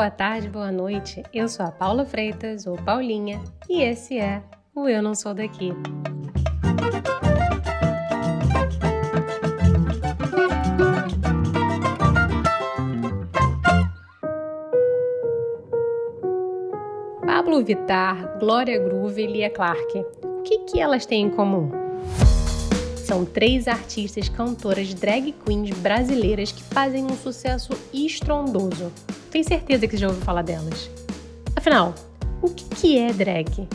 boa tarde, boa noite. Eu sou a Paula Freitas, ou Paulinha, e esse é o Eu Não Sou Daqui. Pablo Vittar, Glória Groove e Lia Clark. O que, que elas têm em comum? São três artistas cantoras drag queens brasileiras que fazem um sucesso estrondoso. Tenho certeza que você já ouviu falar delas. Afinal, o que é drag?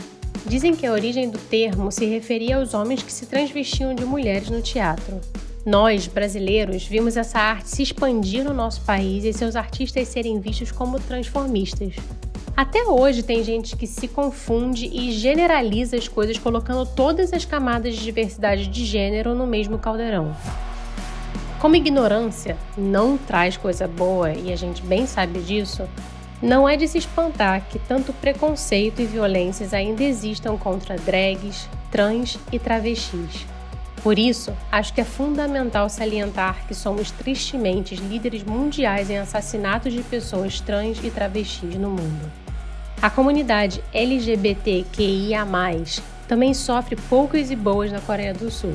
Dizem que a origem do termo se referia aos homens que se transvestiam de mulheres no teatro. Nós, brasileiros, vimos essa arte se expandir no nosso país e seus artistas serem vistos como transformistas. Até hoje tem gente que se confunde e generaliza as coisas colocando todas as camadas de diversidade de gênero no mesmo caldeirão. Como ignorância não traz coisa boa e a gente bem sabe disso, não é de se espantar que tanto preconceito e violências ainda existam contra drags, trans e travestis. Por isso, acho que é fundamental salientar que somos tristemente líderes mundiais em assassinatos de pessoas trans e travestis no mundo. A comunidade LGBTQIA, também sofre poucas e boas na Coreia do Sul,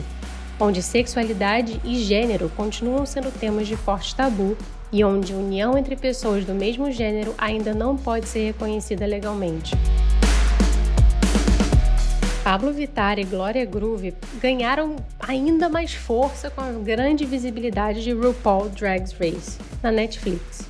onde sexualidade e gênero continuam sendo temas de forte tabu e onde união entre pessoas do mesmo gênero ainda não pode ser reconhecida legalmente. Pablo Vittar e Gloria Groove ganharam ainda mais força com a grande visibilidade de RuPaul Drag Race na Netflix.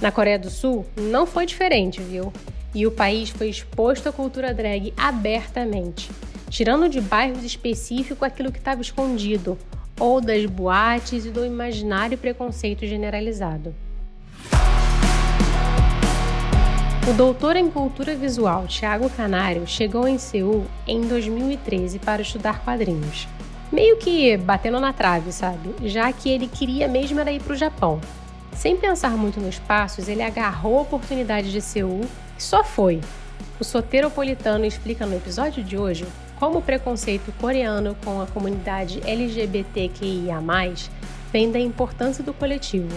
Na Coreia do Sul, não foi diferente, viu? e o país foi exposto à cultura drag abertamente, tirando de bairros específicos aquilo que estava escondido, ou das boates e do imaginário preconceito generalizado. O doutor em cultura visual Thiago Canário chegou em Seul em 2013 para estudar quadrinhos. Meio que batendo na trave, sabe? Já que ele queria mesmo era ir para o Japão. Sem pensar muito nos passos, ele agarrou a oportunidade de Seul e só foi. O soteropolitano explica no episódio de hoje como o preconceito coreano com a comunidade LGBTQIA+, vem da importância do coletivo.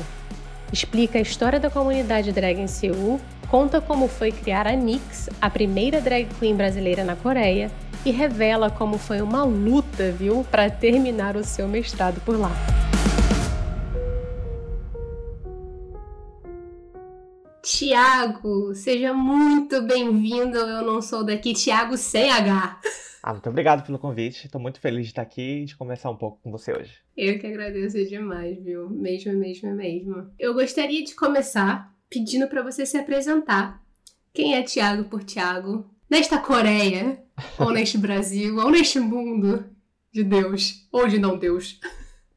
Explica a história da comunidade drag em Seul, conta como foi criar a NYX, a primeira drag queen brasileira na Coreia, e revela como foi uma luta, viu, para terminar o seu mestrado por lá. Tiago, seja muito bem-vindo. Eu não sou daqui, Tiago sem H. Ah, muito obrigado pelo convite. Estou muito feliz de estar aqui e de conversar um pouco com você hoje. Eu que agradeço demais, viu? Mesmo, mesmo, mesmo. Eu gostaria de começar pedindo para você se apresentar. Quem é Tiago por Tiago? Nesta Coreia, ou neste Brasil, ou neste mundo de Deus, ou de não Deus.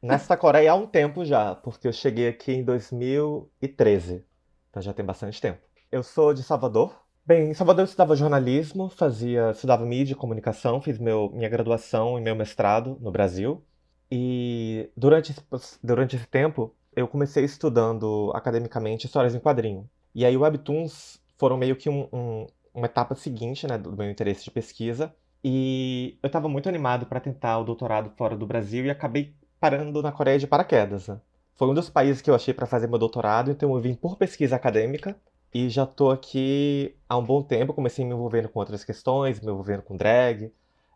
Nesta Coreia há um tempo já, porque eu cheguei aqui em 2013. Então já tem bastante tempo. Eu sou de Salvador. Bem, em Salvador eu estudava jornalismo, fazia, estudava mídia e comunicação, fiz meu, minha graduação e meu mestrado no Brasil. E durante, durante esse tempo eu comecei estudando academicamente histórias em quadrinho. E aí Webtoons foram meio que um, um, uma etapa seguinte né, do meu interesse de pesquisa. E eu estava muito animado para tentar o doutorado fora do Brasil e acabei parando na Coreia de paraquedas. Né? Foi um dos países que eu achei para fazer meu doutorado, então eu vim por pesquisa acadêmica e já estou aqui há um bom tempo. Comecei me envolvendo com outras questões, me envolvendo com drag,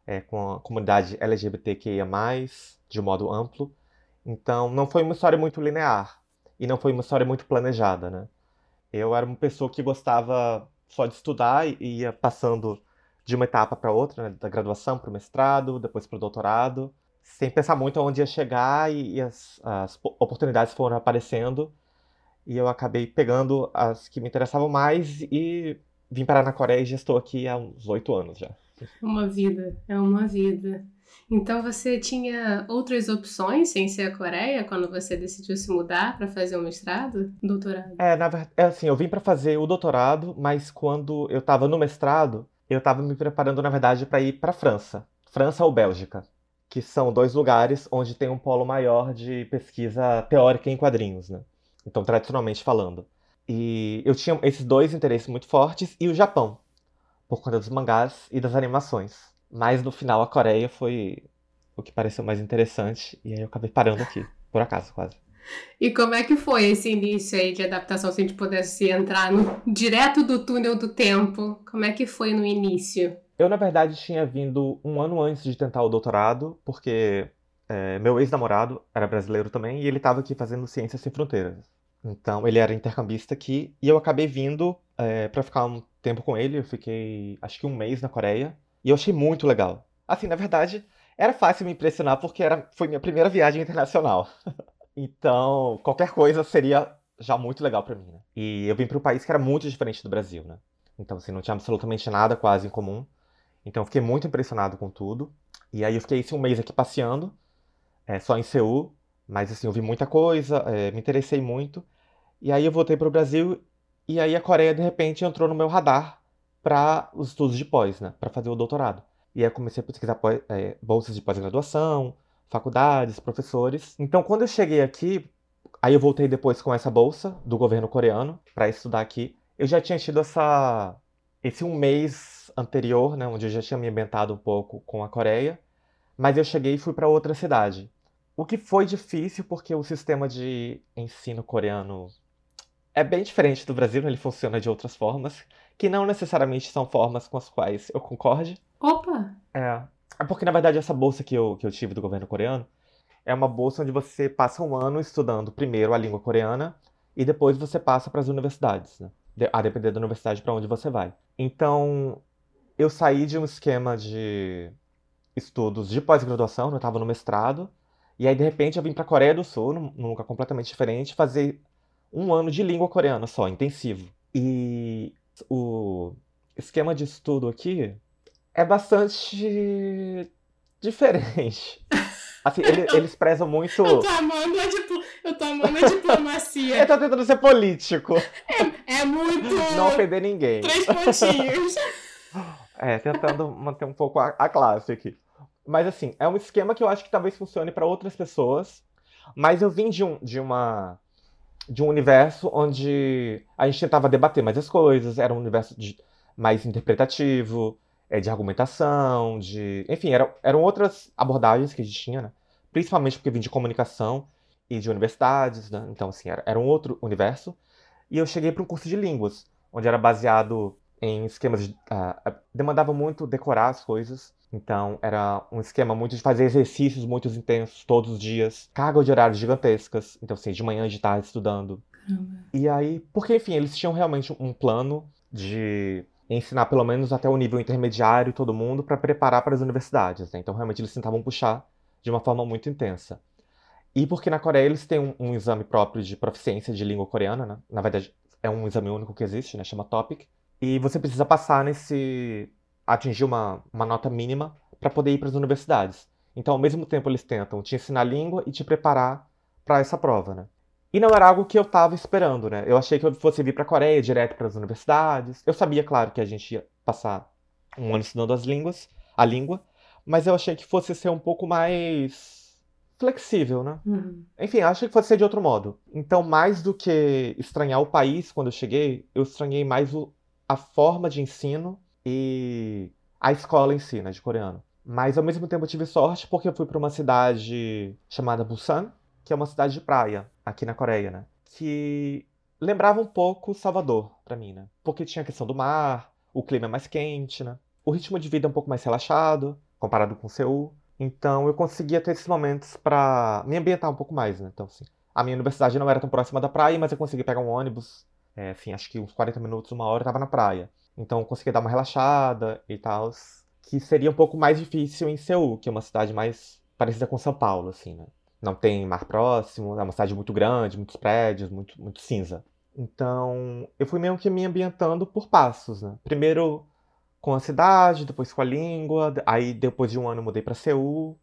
é, com a comunidade LGBTQIA, de modo amplo. Então não foi uma história muito linear e não foi uma história muito planejada, né? Eu era uma pessoa que gostava só de estudar e ia passando de uma etapa para outra, né? da graduação para o mestrado, depois para o doutorado sem pensar muito onde ia chegar e, e as, as, oportunidades foram aparecendo e eu acabei pegando as que me interessavam mais e vim parar na Coreia e já estou aqui há uns oito anos já. Uma vida, é uma vida. Então você tinha outras opções sem ser a Coreia quando você decidiu se mudar para fazer o um mestrado, doutorado? É, na verdade, é assim, eu vim para fazer o doutorado, mas quando eu estava no mestrado, eu estava me preparando na verdade para ir para França, França ou Bélgica que são dois lugares onde tem um polo maior de pesquisa teórica em quadrinhos, né? Então, tradicionalmente falando. E eu tinha esses dois interesses muito fortes e o Japão, por conta dos mangás e das animações. Mas no final a Coreia foi o que pareceu mais interessante e aí eu acabei parando aqui, por acaso quase. E como é que foi esse início aí de adaptação, se a gente pudesse entrar no, direto do túnel do tempo? Como é que foi no início? Eu, na verdade, tinha vindo um ano antes de tentar o doutorado, porque é, meu ex-namorado era brasileiro também e ele estava aqui fazendo Ciências Sem Fronteiras. Então, ele era intercambista aqui e eu acabei vindo é, para ficar um tempo com ele. Eu fiquei, acho que um mês na Coreia e eu achei muito legal. Assim, na verdade, era fácil me impressionar porque era, foi minha primeira viagem internacional. então, qualquer coisa seria já muito legal para mim. Né? E eu vim para um país que era muito diferente do Brasil, né? Então, assim, não tinha absolutamente nada quase em comum. Então, eu fiquei muito impressionado com tudo. E aí, eu fiquei esse um mês aqui passeando, é, só em Seul. Mas, assim, eu vi muita coisa, é, me interessei muito. E aí, eu voltei para o Brasil. E aí, a Coreia, de repente, entrou no meu radar para os estudos de pós, né? Para fazer o doutorado. E aí, eu comecei a pesquisar é, bolsas de pós-graduação, faculdades, professores. Então, quando eu cheguei aqui, aí eu voltei depois com essa bolsa do governo coreano para estudar aqui. Eu já tinha tido essa esse um mês anterior, né, onde eu já tinha me ambientado um pouco com a Coreia, mas eu cheguei e fui para outra cidade. O que foi difícil porque o sistema de ensino coreano é bem diferente do Brasil, ele funciona de outras formas, que não necessariamente são formas com as quais eu concorde. Opa! É. É porque, na verdade, essa bolsa que eu, que eu tive do governo coreano é uma bolsa onde você passa um ano estudando primeiro a língua coreana e depois você passa para as universidades, né? a depender da universidade para onde você vai. Então, eu saí de um esquema de estudos de pós-graduação, eu estava no mestrado, e aí de repente eu vim para a Coreia do Sul, num lugar completamente diferente, fazer um ano de língua coreana só, intensivo. E o esquema de estudo aqui é bastante diferente. Assim, ele, eles prezam muito. Eu tô amando a, diplo... eu tô amando a diplomacia. eu tô tentando ser político. É, é muito. Não ofender ninguém. Três pontinhos. É, tentando manter um pouco a, a classe aqui. Mas assim, é um esquema que eu acho que talvez funcione para outras pessoas. Mas eu vim de, um, de uma de um universo onde a gente tentava debater mais as coisas, era um universo de, mais interpretativo, é, de argumentação, de. Enfim, eram, eram outras abordagens que a gente tinha, né? Principalmente porque vim de comunicação e de universidades, né? Então, assim, era, era um outro universo. E eu cheguei para um curso de línguas, onde era baseado em esquemas de. Uh, demandava muito decorar as coisas. Então, era um esquema muito de fazer exercícios muito intensos todos os dias, carga de horários gigantescas. Então, assim, de manhã e de tarde estudando. E aí, porque, enfim, eles tinham realmente um plano de ensinar pelo menos até o nível intermediário todo mundo para preparar para as universidades. Né? Então, realmente, eles tentavam puxar de uma forma muito intensa. E porque na Coreia eles têm um, um, exame próprio de proficiência de língua coreana, né? Na verdade, é um exame único que existe, né? Chama TOPIC. E você precisa passar nesse. Atingir uma, uma nota mínima para poder ir para as universidades. Então, ao mesmo tempo, eles tentam te ensinar a língua e te preparar para essa prova, né? E não era algo que eu estava esperando, né? Eu achei que eu fosse vir para a Coreia direto para as universidades. Eu sabia, claro, que a gente ia passar um ano estudando as línguas, a língua, mas eu achei que fosse ser um pouco mais flexível, né? Uhum. Enfim, achei que fosse ser de outro modo. Então, mais do que estranhar o país quando eu cheguei, eu estranhei mais o, a forma de ensino e a escola em si, né, de coreano. Mas ao mesmo tempo eu tive sorte porque eu fui para uma cidade chamada Busan, que é uma cidade de praia aqui na Coreia, né? Que lembrava um pouco Salvador para mim, né? Porque tinha a questão do mar, o clima é mais quente, né? O ritmo de vida é um pouco mais relaxado comparado com Seul. Então eu conseguia ter esses momentos para me ambientar um pouco mais, né? Então assim, a minha universidade não era tão próxima da praia, mas eu conseguia pegar um ônibus, é, assim, acho que uns 40 minutos, uma hora eu tava na praia. Então eu conseguia dar uma relaxada e tal, que seria um pouco mais difícil em Seul, que é uma cidade mais parecida com São Paulo, assim, né? não tem mar próximo, é uma cidade muito grande, muitos prédios, muito, muito cinza. Então, eu fui meio que me ambientando por passos, né? Primeiro com a cidade, depois com a língua, aí depois de um ano mudei para Seul,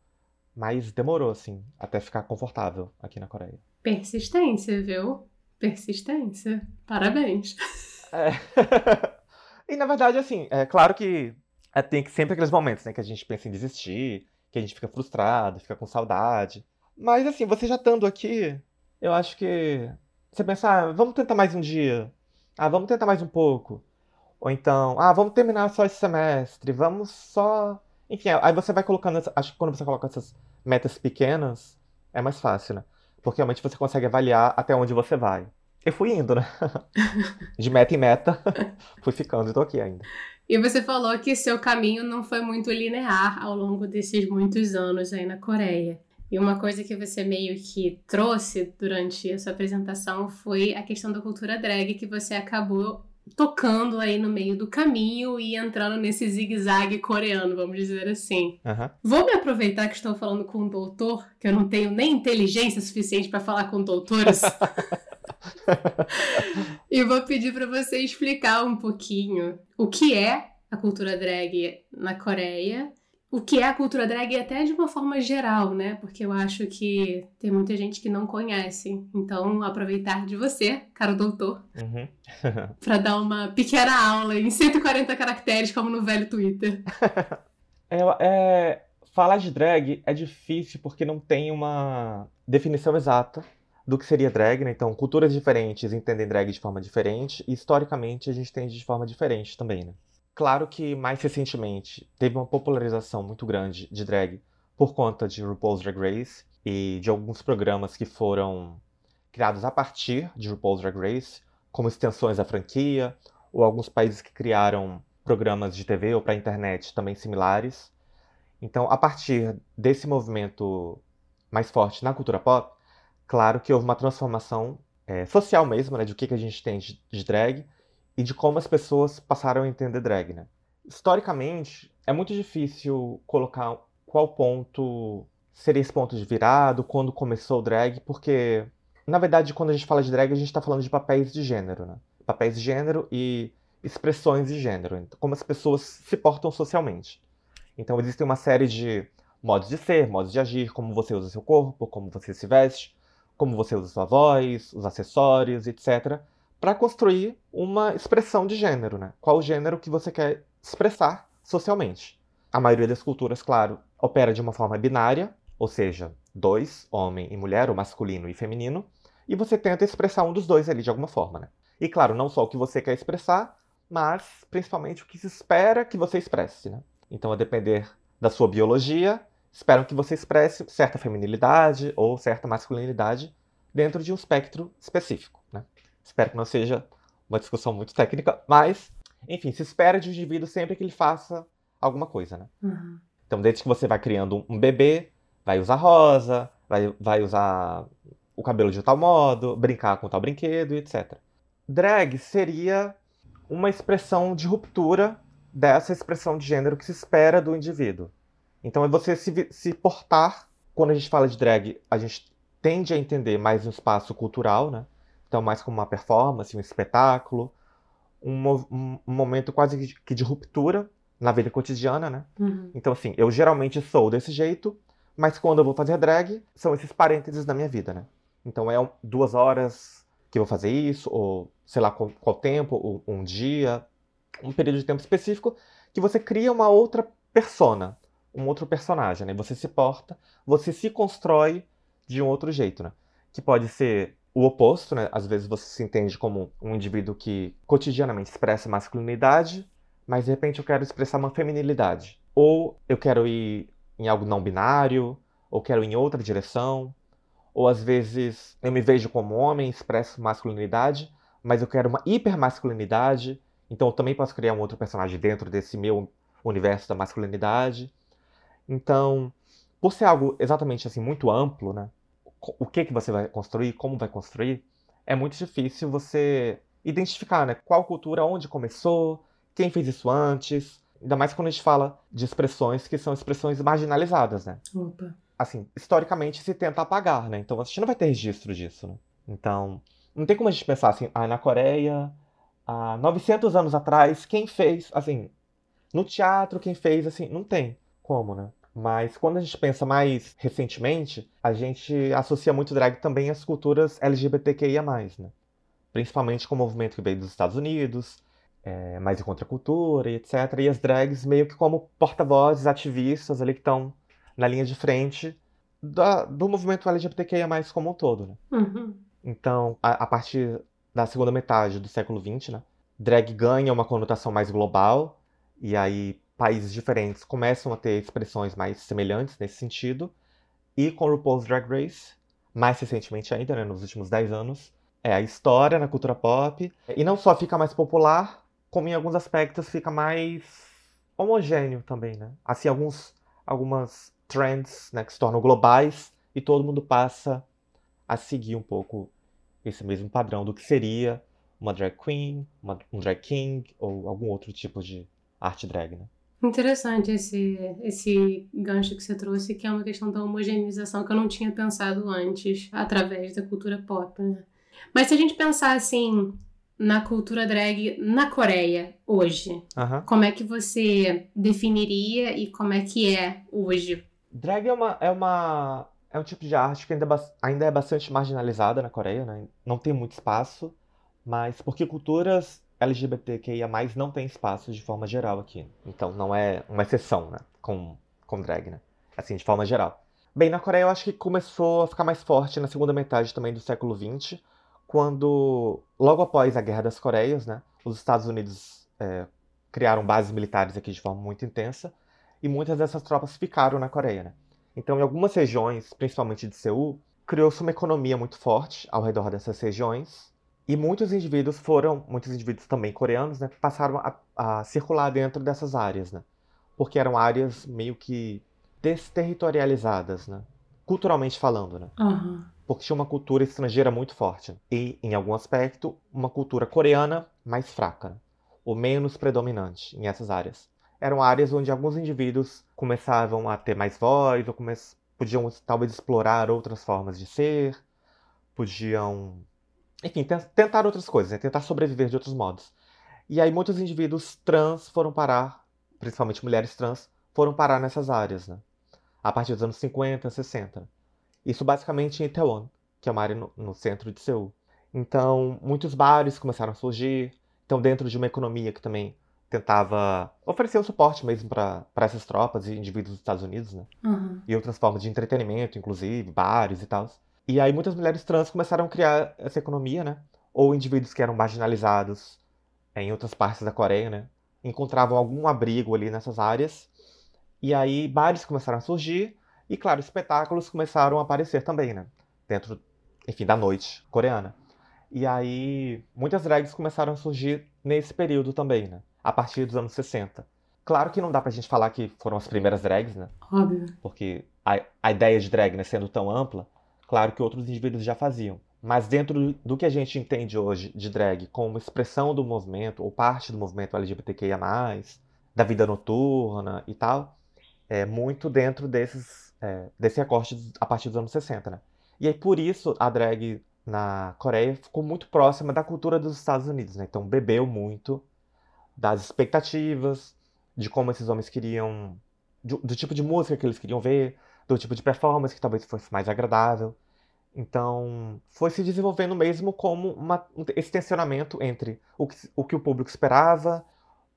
mas demorou, assim, até ficar confortável aqui na Coreia. Persistência, viu? Persistência. Parabéns. É. e na verdade, assim, é claro que é, tem sempre aqueles momentos, né, que a gente pensa em desistir, que a gente fica frustrado, fica com saudade. Mas assim, você já estando aqui, eu acho que você pensar, ah, vamos tentar mais um dia. Ah, vamos tentar mais um pouco. Ou então, ah, vamos terminar só esse semestre, vamos só. Enfim, aí você vai colocando. Acho que quando você coloca essas metas pequenas, é mais fácil, né? porque realmente você consegue avaliar até onde você vai. Eu fui indo, né? De meta em meta, fui ficando e tô aqui ainda. E você falou que seu caminho não foi muito linear ao longo desses muitos anos aí na Coreia. E uma coisa que você meio que trouxe durante a sua apresentação foi a questão da cultura drag que você acabou tocando aí no meio do caminho e entrando nesse zigue-zague coreano, vamos dizer assim. Uhum. Vou me aproveitar que estou falando com um doutor, que eu não tenho nem inteligência suficiente para falar com doutores. e vou pedir para você explicar um pouquinho o que é a cultura drag na Coreia o que é a cultura drag até de uma forma geral, né? Porque eu acho que tem muita gente que não conhece. Então, aproveitar de você, caro doutor, uhum. para dar uma pequena aula em 140 caracteres, como no velho Twitter. é, é, falar de drag é difícil porque não tem uma definição exata do que seria drag, né? Então, culturas diferentes entendem drag de forma diferente e historicamente a gente entende de forma diferente também, né? Claro que mais recentemente teve uma popularização muito grande de drag por conta de RuPaul's Drag Race e de alguns programas que foram criados a partir de RuPaul's Drag Race, como extensões da franquia, ou alguns países que criaram programas de TV ou para internet também similares. Então, a partir desse movimento mais forte na cultura pop, claro que houve uma transformação é, social mesmo, né, de o que, que a gente tem de, de drag, e de como as pessoas passaram a entender drag, né? Historicamente, é muito difícil colocar qual ponto seria esse ponto de virado, quando começou o drag, porque, na verdade, quando a gente fala de drag, a gente está falando de papéis de gênero, né? Papéis de gênero e expressões de gênero, então, como as pessoas se portam socialmente. Então, existem uma série de modos de ser, modos de agir, como você usa seu corpo, como você se veste, como você usa sua voz, os acessórios, etc para construir uma expressão de gênero, né? Qual o gênero que você quer expressar socialmente. A maioria das culturas, claro, opera de uma forma binária, ou seja, dois, homem e mulher, ou masculino e feminino, e você tenta expressar um dos dois ali de alguma forma, né? E claro, não só o que você quer expressar, mas principalmente o que se espera que você expresse, né? Então, a depender da sua biologia, esperam que você expresse certa feminilidade ou certa masculinidade dentro de um espectro específico, né? Espero que não seja uma discussão muito técnica, mas, enfim, se espera de um indivíduo sempre que ele faça alguma coisa, né? Uhum. Então, desde que você vai criando um bebê, vai usar rosa, vai, vai usar o cabelo de tal modo, brincar com tal brinquedo, etc. Drag seria uma expressão de ruptura dessa expressão de gênero que se espera do indivíduo. Então, é você se, se portar. Quando a gente fala de drag, a gente tende a entender mais um espaço cultural, né? Então, mais como uma performance, um espetáculo, um, um, um momento quase que de ruptura na vida cotidiana, né? Uhum. Então, assim, eu geralmente sou desse jeito, mas quando eu vou fazer drag, são esses parênteses da minha vida, né? Então, é duas horas que eu vou fazer isso, ou sei lá qual, qual tempo, ou um dia, um período de tempo específico, que você cria uma outra persona, um outro personagem, né? Você se porta, você se constrói de um outro jeito, né? Que pode ser o oposto, né? Às vezes você se entende como um indivíduo que cotidianamente expressa masculinidade, mas de repente eu quero expressar uma feminilidade. Ou eu quero ir em algo não binário, ou quero ir em outra direção. Ou às vezes eu me vejo como homem, expresso masculinidade, mas eu quero uma hipermasculinidade. Então eu também posso criar um outro personagem dentro desse meu universo da masculinidade. Então, por ser algo exatamente assim muito amplo, né? o que, que você vai construir, como vai construir, é muito difícil você identificar, né? Qual cultura, onde começou, quem fez isso antes. Ainda mais quando a gente fala de expressões que são expressões marginalizadas, né? Opa. Assim, historicamente se tenta apagar, né? Então a gente não vai ter registro disso, né? Então, não tem como a gente pensar assim, ah, na Coreia, há 900 anos atrás, quem fez, assim, no teatro, quem fez, assim, não tem como, né? Mas quando a gente pensa mais recentemente, a gente associa muito drag também às culturas LGBTQIA, né? Principalmente com o movimento que veio dos Estados Unidos, é, mais em contracultura e etc. E as drags meio que como porta-vozes, ativistas ali que estão na linha de frente da, do movimento LGBTQIA, como um todo, né? Uhum. Então, a, a, partir da segunda metade do século XX, né? Drag ganha uma conotação mais global, e aí países diferentes começam a ter expressões mais semelhantes nesse sentido. E com RuPaul's Drag Race, mais recentemente ainda, né, nos últimos 10 anos, é a história na cultura pop. E não só fica mais popular, como em alguns aspectos fica mais homogêneo também, né? Assim, alguns, algumas trends né, que se tornam globais e todo mundo passa a seguir um pouco esse mesmo padrão do que seria uma drag queen, uma, um drag king ou algum outro tipo de arte drag, né? Interessante esse, esse gancho que você trouxe, que é uma questão da homogeneização que eu não tinha pensado antes, através da cultura pop, né? Mas se a gente pensar assim, na cultura drag na Coreia hoje, uhum. como é que você definiria e como é que é hoje? Drag é uma, é uma é um tipo de arte que ainda, é ainda é bastante marginalizada na Coreia, né? Não tem muito espaço, mas porque culturas LGBTQIA+, não tem espaço de forma geral aqui. Então não é uma exceção, né? Com, com drag, né? Assim, de forma geral. Bem, na Coreia eu acho que começou a ficar mais forte na segunda metade também do século XX, quando, logo após a Guerra das Coreias, né? Os Estados Unidos é, criaram bases militares aqui de forma muito intensa, e muitas dessas tropas ficaram na Coreia, né? Então, em algumas regiões, principalmente de Seul, criou-se uma economia muito forte ao redor dessas regiões. E muitos indivíduos foram, muitos indivíduos também coreanos, né, passaram a, a circular dentro dessas áreas, né? Porque eram áreas meio que desterritorializadas, né? Culturalmente falando, né? Uhum. Porque tinha uma cultura estrangeira muito forte. E, em algum aspecto, uma cultura coreana mais fraca. Né? Ou menos predominante em essas áreas eram áreas onde alguns indivíduos começavam a ter mais voz, ou podiam talvez explorar outras formas de ser, podiam, enfim, tentar outras coisas, né? tentar sobreviver de outros modos. E aí muitos indivíduos trans foram parar, principalmente mulheres trans, foram parar nessas áreas, né? A partir dos anos 50, 60. Isso basicamente em Itaewon, que é uma área no, no centro de Seul. Então, muitos bares começaram a surgir. Então, dentro de uma economia que também tentava oferecer um suporte mesmo para essas tropas e indivíduos dos Estados Unidos, né? Uhum. E outras formas de entretenimento, inclusive, bares e tal. E aí muitas mulheres trans começaram a criar essa economia, né? Ou indivíduos que eram marginalizados em outras partes da Coreia, né? Encontravam algum abrigo ali nessas áreas. E aí bares começaram a surgir e, claro, espetáculos começaram a aparecer também, né? Dentro, enfim, da noite coreana. E aí muitas drags começaram a surgir nesse período também, né? a partir dos anos 60. Claro que não dá pra gente falar que foram as primeiras drags, né? Óbvio. Porque a, a ideia de drag, né, sendo tão ampla, claro que outros indivíduos já faziam. Mas dentro do que a gente entende hoje de drag como expressão do movimento, ou parte do movimento LGBTQIA, da vida noturna e tal, é muito dentro desses, é, desse recorte a partir dos anos 60, né? E aí por isso a drag na Coreia ficou muito próxima da cultura dos Estados Unidos, né? Então bebeu muito das expectativas, de como esses homens queriam. Do, do, tipo de música que eles queriam ver, do tipo de performance que talvez fosse mais agradável. Então, foi se desenvolvendo mesmo como uma, esse tensionamento entre o que, o que o público esperava,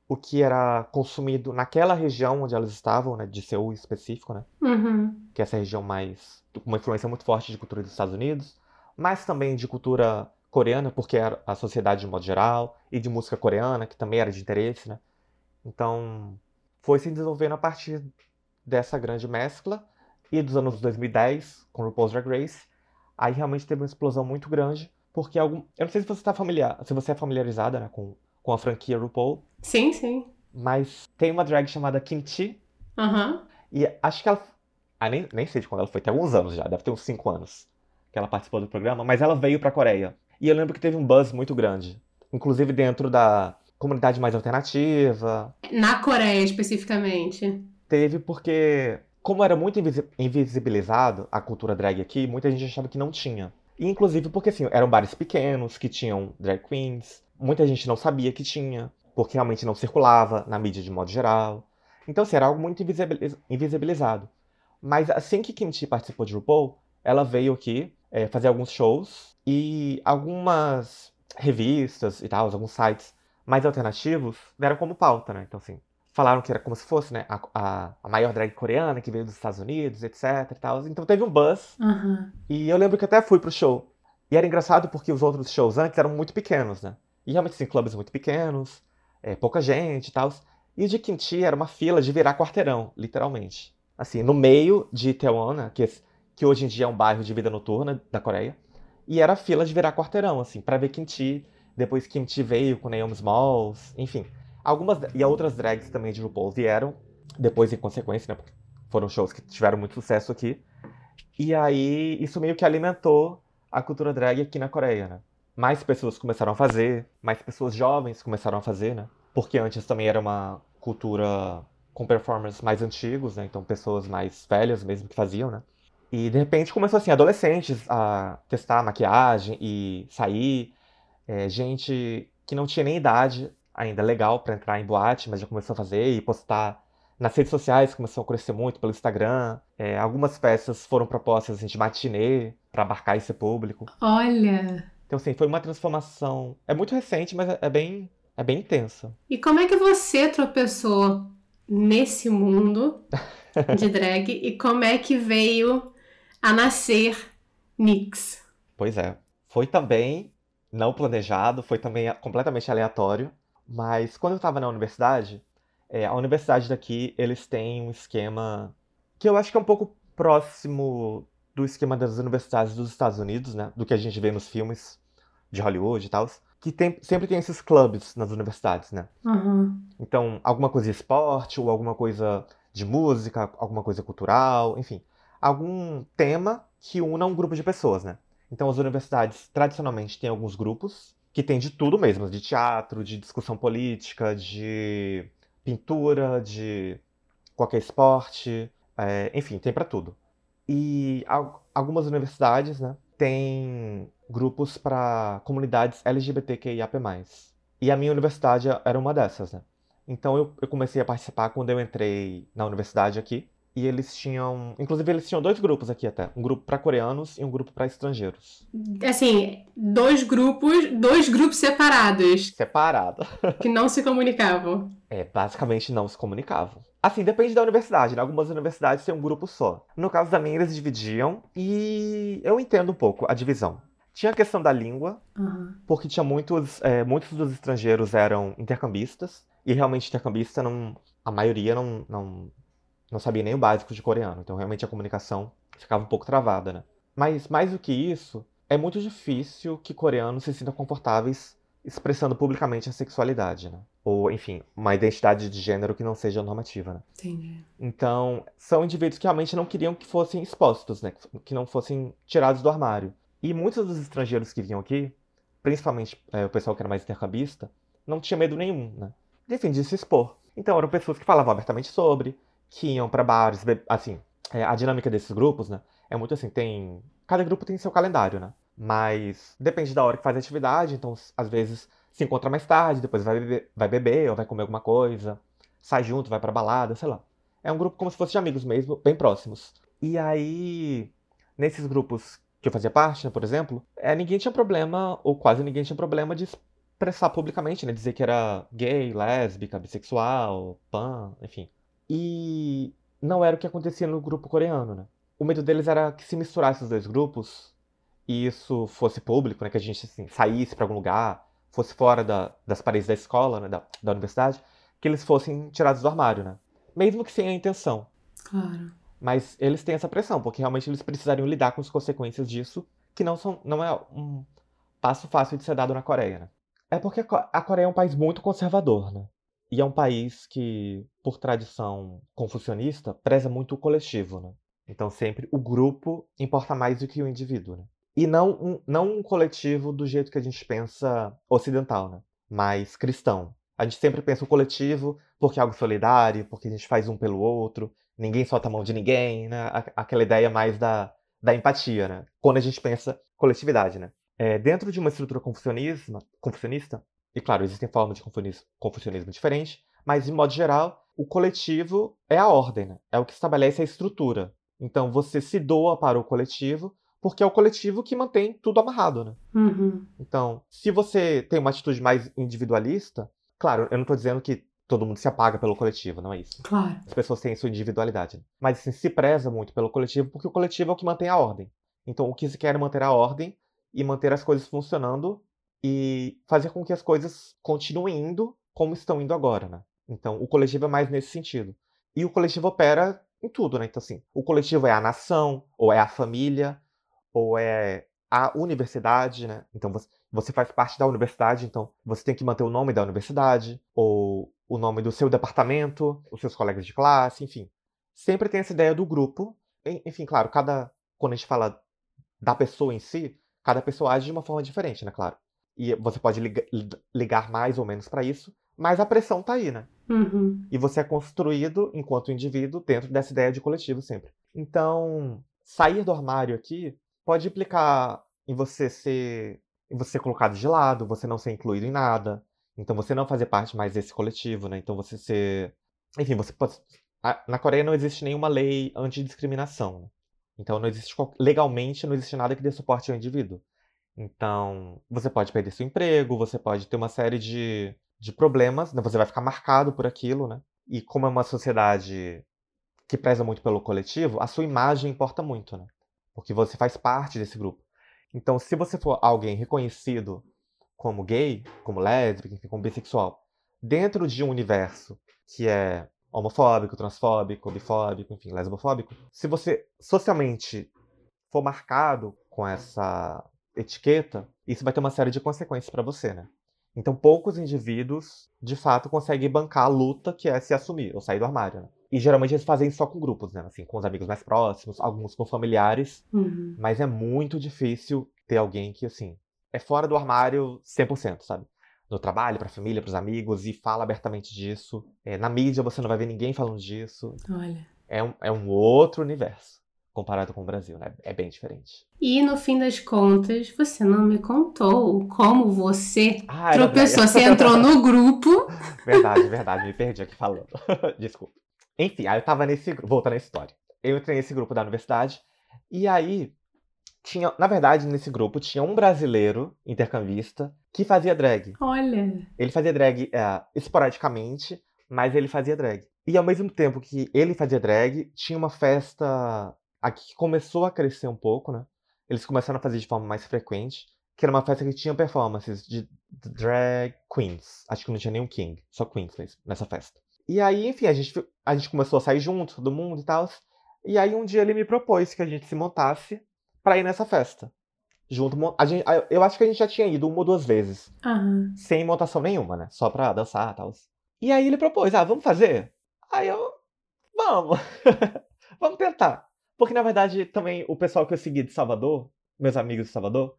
o que era consumido naquela região onde elas estavam, né, de Seul específico, né? Uhum. Que é essa região mais. com uma influência muito forte de cultura dos Estados Unidos, mas também de cultura coreana, porque era a sociedade de modo geral, e de música coreana, que também era de interesse, né? Então, foi se desenvolvendo a partir dessa grande mescla, e dos anos 2010, com RuPaul's Drag Race, aí realmente teve uma explosão muito grande, porque algum... Eu não sei se você está familiar, se você é familiarizada né, com, com a franquia RuPaul. Sim, sim. Mas tem uma drag chamada Kimchi. Aham. Uhum. E acho que ela. Ah, nem, nem sei de quando ela foi, tem alguns anos já, deve ter uns 5 anos que ela participou do programa, mas ela veio pra Coreia. E eu lembro que teve um buzz muito grande. Inclusive dentro da comunidade mais alternativa. Na Coreia, especificamente. Teve porque, como era muito invisibilizado a cultura drag aqui, muita gente achava que não tinha. E, inclusive porque, assim, eram bares pequenos que tinham drag queens. Muita gente não sabia que tinha, porque realmente não circulava na mídia de modo geral. Então, assim, era algo muito invisibilizado. Mas assim que Kimchi participou de RuPaul, ela veio aqui é, fazer alguns shows e algumas revistas e tal, alguns sites mais alternativos deram como pauta, né? Então, assim, falaram que era como se fosse, né, a, a, a maior drag coreana que veio dos Estados Unidos, etc e tal. Então teve um buzz. Uhum. E eu lembro que até fui pro show. E era engraçado porque os outros shows antes eram muito pequenos, né? E realmente, assim, clubes muito pequenos, é, pouca gente e tal. E o de Kimchi era uma fila de virar quarteirão, literalmente. Assim, no meio de Itaewon, né, que, que hoje em dia é um bairro de vida noturna da Coreia. E era fila de virar quarteirão, assim, para ver Kimchi. Depois Kimchi veio com Naomi Smalls, enfim. Algumas e outras drags também de RuPaul vieram depois em consequência, né? Porque foram shows que tiveram muito sucesso aqui. E aí isso meio que alimentou a cultura drag aqui na Coreia, né? Mais pessoas começaram a fazer, mais pessoas jovens começaram a fazer, né? Porque antes também era uma cultura com performers mais antigos, né? Então pessoas mais velhas mesmo que faziam, né? E de repente começou assim, adolescentes a testar maquiagem e sair, é, gente que não tinha nem idade ainda legal para entrar em boate, mas já começou a fazer e postar nas redes sociais, começou a crescer muito pelo Instagram. É, algumas festas foram propostas assim, de matinê para abarcar esse público. Olha! Então, assim, foi uma transformação. É muito recente, mas é bem, é bem intensa. E como é que você tropeçou nesse mundo de drag e como é que veio a nascer Nix. Pois é. Foi também não planejado, foi também completamente aleatório. Mas quando eu estava na universidade, é, a universidade daqui, eles têm um esquema que eu acho que é um pouco próximo do esquema das universidades dos Estados Unidos, né? Do que a gente vê nos filmes de Hollywood e tal. Que tem, sempre tem esses clubes nas universidades, né? Uhum. Então, alguma coisa de esporte, ou alguma coisa de música, alguma coisa cultural, enfim algum tema que una um grupo de pessoas, né? Então as universidades tradicionalmente têm alguns grupos que tem de tudo mesmo, de teatro, de discussão política, de pintura, de qualquer esporte, é, enfim, tem para tudo. E algumas universidades, né, têm grupos para comunidades LGBTQIAP+. E a minha universidade era uma dessas, né? Então eu, eu comecei a participar quando eu entrei na universidade aqui. E eles tinham. Inclusive, eles tinham dois grupos aqui até. Um grupo para coreanos e um grupo para estrangeiros. Assim, dois grupos, dois grupos separados. Separado. que não se comunicavam. É, basicamente não se comunicavam. Assim, depende da universidade, né? Algumas universidades têm um grupo só. No caso da minha, eles dividiam e eu entendo um pouco a divisão. Tinha a questão da língua, uhum. porque tinha muitos, é, muitos dos estrangeiros eram intercambistas, e realmente intercambista não. A maioria não, não não sabia nem o básico de coreano, então realmente a comunicação ficava um pouco travada, né? Mas mais do que isso, é muito difícil que coreanos se sintam confortáveis expressando publicamente a sexualidade, né? Ou, enfim, uma identidade de gênero que não seja normativa, né? Entendi. Então, são indivíduos que realmente não queriam que fossem expostos, né? Que não fossem tirados do armário. E muitos dos estrangeiros que vinham aqui, principalmente é, o pessoal que era mais intercambista, não tinha medo nenhum, né? Enfim, de se expor. Então, eram pessoas que falavam abertamente sobre, que iam para bares, assim, é, a dinâmica desses grupos, né? É muito assim, tem. Cada grupo tem seu calendário, né? Mas depende da hora que faz a atividade, então às vezes se encontra mais tarde, depois vai beber, vai beber ou vai comer alguma coisa, sai junto, vai pra balada, sei lá. É um grupo como se fosse de amigos mesmo, bem próximos. E aí, nesses grupos que eu fazia parte, né, por exemplo, é, ninguém tinha problema, ou quase ninguém tinha problema de expressar publicamente, né? Dizer que era gay, lésbica, bissexual, pan, enfim. E não era o que acontecia no grupo coreano, né? O medo deles era que se misturasse os dois grupos e isso fosse público, né? Que a gente assim, saísse para algum lugar, fosse fora da, das paredes da escola, né? Da, da universidade, que eles fossem tirados do armário, né? Mesmo que sem a intenção. Claro. Mas eles têm essa pressão, porque realmente eles precisariam lidar com as consequências disso, que não, são, não é um passo fácil de ser dado na Coreia, né? É porque a Coreia é um país muito conservador, né? E é um país que, por tradição confucionista, preza muito o coletivo, né? Então sempre o grupo importa mais do que o indivíduo, né? E não um, não um coletivo do jeito que a gente pensa ocidental, né? Mas cristão. A gente sempre pensa o coletivo porque é algo solidário, porque a gente faz um pelo outro, ninguém solta a mão de ninguém, né? Aquela ideia mais da, da empatia, né? Quando a gente pensa coletividade, né? É, dentro de uma estrutura confucionista, e claro, existem formas de confucionismo, diferentes, mas de modo geral, o coletivo é a ordem, né? é o que estabelece a estrutura. Então você se doa para o coletivo, porque é o coletivo que mantém tudo amarrado, né? Uhum. Então, se você tem uma atitude mais individualista, claro, eu não estou dizendo que todo mundo se apaga pelo coletivo, não é isso. Claro. As pessoas têm sua individualidade. Né? Mas assim, se preza muito pelo coletivo, porque o coletivo é o que mantém a ordem. Então, o que se quer é manter a ordem e manter as coisas funcionando e fazer com que as coisas continuem indo como estão indo agora, né? Então, o coletivo é mais nesse sentido. E o coletivo opera em tudo, né? Então, assim, o coletivo é a nação, ou é a família, ou é a universidade, né? Então, você, faz parte da universidade, então você tem que manter o nome da universidade, ou o nome do seu departamento, os seus colegas de classe, enfim. Sempre tem essa ideia do grupo. Enfim, claro, cada. Quando a gente fala da pessoa em si, cada pessoa age de uma forma diferente, né? Claro. E você pode ligar, mais ou menos para isso, mas a pressão tá aí, né? Uhum. E você é construído enquanto indivíduo dentro dessa ideia de coletivo sempre. Então, sair do armário aqui pode implicar em você ser, em você ser colocado de lado, você não ser incluído em nada, então você não fazer parte mais desse coletivo, né? Então você ser, enfim, você pode na Coreia não existe nenhuma lei antidiscriminação. Então não existe legalmente não existe nada que dê suporte ao indivíduo. Então, você pode perder seu emprego, você pode ter uma série de de problemas, né? você vai ficar marcado por aquilo, né? E como é uma sociedade que preza muito pelo coletivo, a sua imagem importa muito, né? Porque você faz parte desse grupo. Então, se você for alguém reconhecido como gay, como lésbica, enfim, como bissexual, dentro de um universo que é homofóbico, transfóbico, bifóbico, enfim, lesbofóbico, se você socialmente for marcado com essa etiqueta, isso vai ter uma série de consequências para você, né? Então, poucos indivíduos, de fato, conseguem bancar a luta que é se assumir ou sair do armário. Né? E geralmente eles fazem só com grupos, né? Assim, com os amigos mais próximos, alguns com familiares. Uhum. Mas é muito difícil ter alguém que, assim, é fora do armário 100%, sabe? No trabalho, pra família, pros amigos, e fala abertamente disso. É, na mídia você não vai ver ninguém falando disso. Olha. É um, é um outro universo comparado com o Brasil, né? É bem diferente. E no fim das contas, você não me contou como você Ah, tropeçou. Você entrou no grupo. Verdade, verdade, me perdi aqui falando. Desculpa. Enfim, aí eu tava nesse grupo, voltando à história. Eu entrei nesse grupo da universidade, e aí tinha, na verdade, nesse grupo tinha um brasileiro intercambista que fazia drag. Olha. Ele fazia drag é, esporadicamente, mas ele fazia drag. E ao mesmo tempo que ele fazia drag, tinha uma festa aqui começou a crescer um pouco, né? Eles começaram a fazer de forma mais frequente, que era uma festa que tinha performances de drag queens. Acho que não tinha nenhum king, só queens nessa festa. E aí, enfim, a gente, a gente começou a sair junto, todo mundo e tal. E aí um dia ele me propôs que a gente se montasse pra ir nessa festa. Junto, a gente, eu acho que a gente já tinha ido uma ou duas vezes. Uhum. Sem montação nenhuma, né? Só pra dançar e tal. E aí ele propôs, ah, vamos fazer? Aí eu, vamos. vamos tentar. Porque, na verdade, também o pessoal que eu segui de Salvador, meus amigos de Salvador,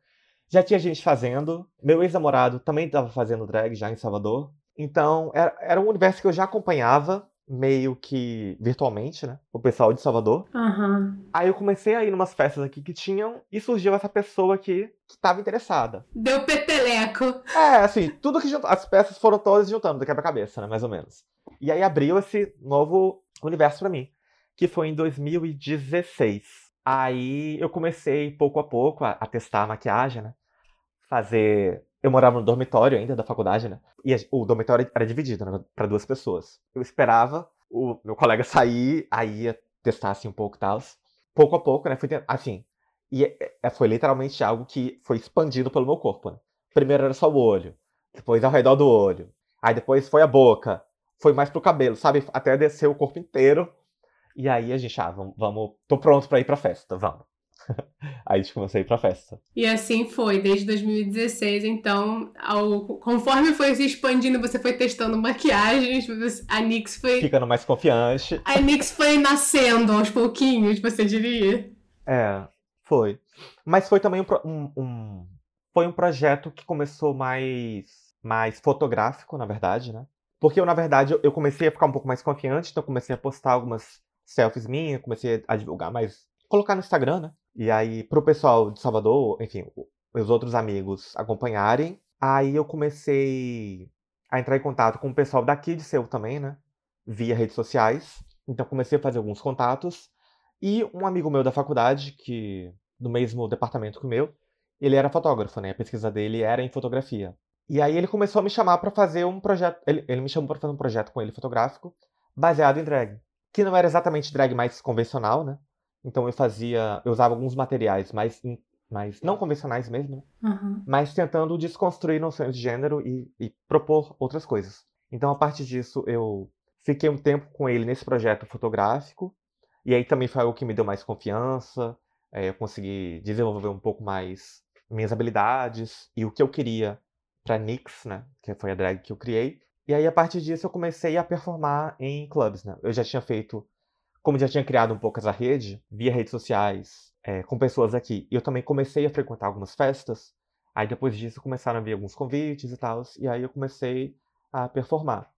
já tinha gente fazendo. Meu ex-namorado também estava fazendo drag já em Salvador. Então, era, era um universo que eu já acompanhava, meio que virtualmente, né? O pessoal de Salvador. Uhum. Aí eu comecei a ir numas festas aqui que tinham, e surgiu essa pessoa aqui que estava interessada. Deu peteleco. É, assim, tudo que juntou. As peças foram todas juntando do quebra-cabeça, né? Mais ou menos. E aí abriu esse novo universo para mim que foi em 2016. Aí eu comecei pouco a pouco a, a testar a maquiagem, né? Fazer. Eu morava no dormitório ainda da faculdade, né? E o dormitório era dividido né, para duas pessoas. Eu esperava o meu colega sair, aí ia testar assim um pouco e tal. Pouco a pouco, né? Fui assim. E é, é, foi literalmente algo que foi expandido pelo meu corpo, né? Primeiro era só o olho, depois ao redor do olho. Aí depois foi a boca, foi mais pro cabelo, sabe? Até descer o corpo inteiro e aí a gente, ah, vamos, vamos tô pronto para ir pra festa, vamos. aí a gente começou a ir pra festa. E assim foi, desde 2016. Então, ao, conforme foi se expandindo, você foi testando maquiagens, a Nix foi. Ficando mais confiante. A Nix foi nascendo aos pouquinhos, você diria? É, foi. Mas foi também um, um, um foi um projeto que começou mais, mais fotográfico, na verdade, né? Porque eu, na verdade, eu comecei a ficar um pouco mais confiante, então comecei a postar algumas selfies minhas, comecei a divulgar mais, colocar no Instagram, né? E aí, pro pessoal de Salvador, enfim, meus outros amigos acompanharem, aí eu comecei a entrar em contato com o pessoal daqui de Seul também, né? Via redes sociais. Então comecei a fazer alguns contatos. E um amigo meu da faculdade, que do mesmo departamento que o meu, ele era fotógrafo, né? A pesquisa dele era em fotografia. E aí ele começou a me chamar para fazer um projeto. Ele, ele me chamou para fazer um projeto com ele fotográfico baseado em drag que não era exatamente drag mais convencional, né? Então eu fazia, eu usava alguns materiais mais, mais não convencionais mesmo, né? uhum. mas tentando desconstruir noções de gênero e, e propor outras coisas. Então a partir disso eu fiquei um tempo com ele nesse projeto fotográfico. E aí também foi algo que me deu mais confiança, é, eu consegui desenvolver um pouco mais minhas habilidades e o que eu queria para Nix, né, que foi a drag que eu criei. E aí a partir disso eu comecei a performar em clubes, né? Eu já tinha feito, como já tinha criado um pouco essa rede via redes sociais, é, com pessoas aqui. E eu também comecei a frequentar algumas festas. Aí depois disso começaram a vir alguns convites e tal, e aí eu comecei a performar.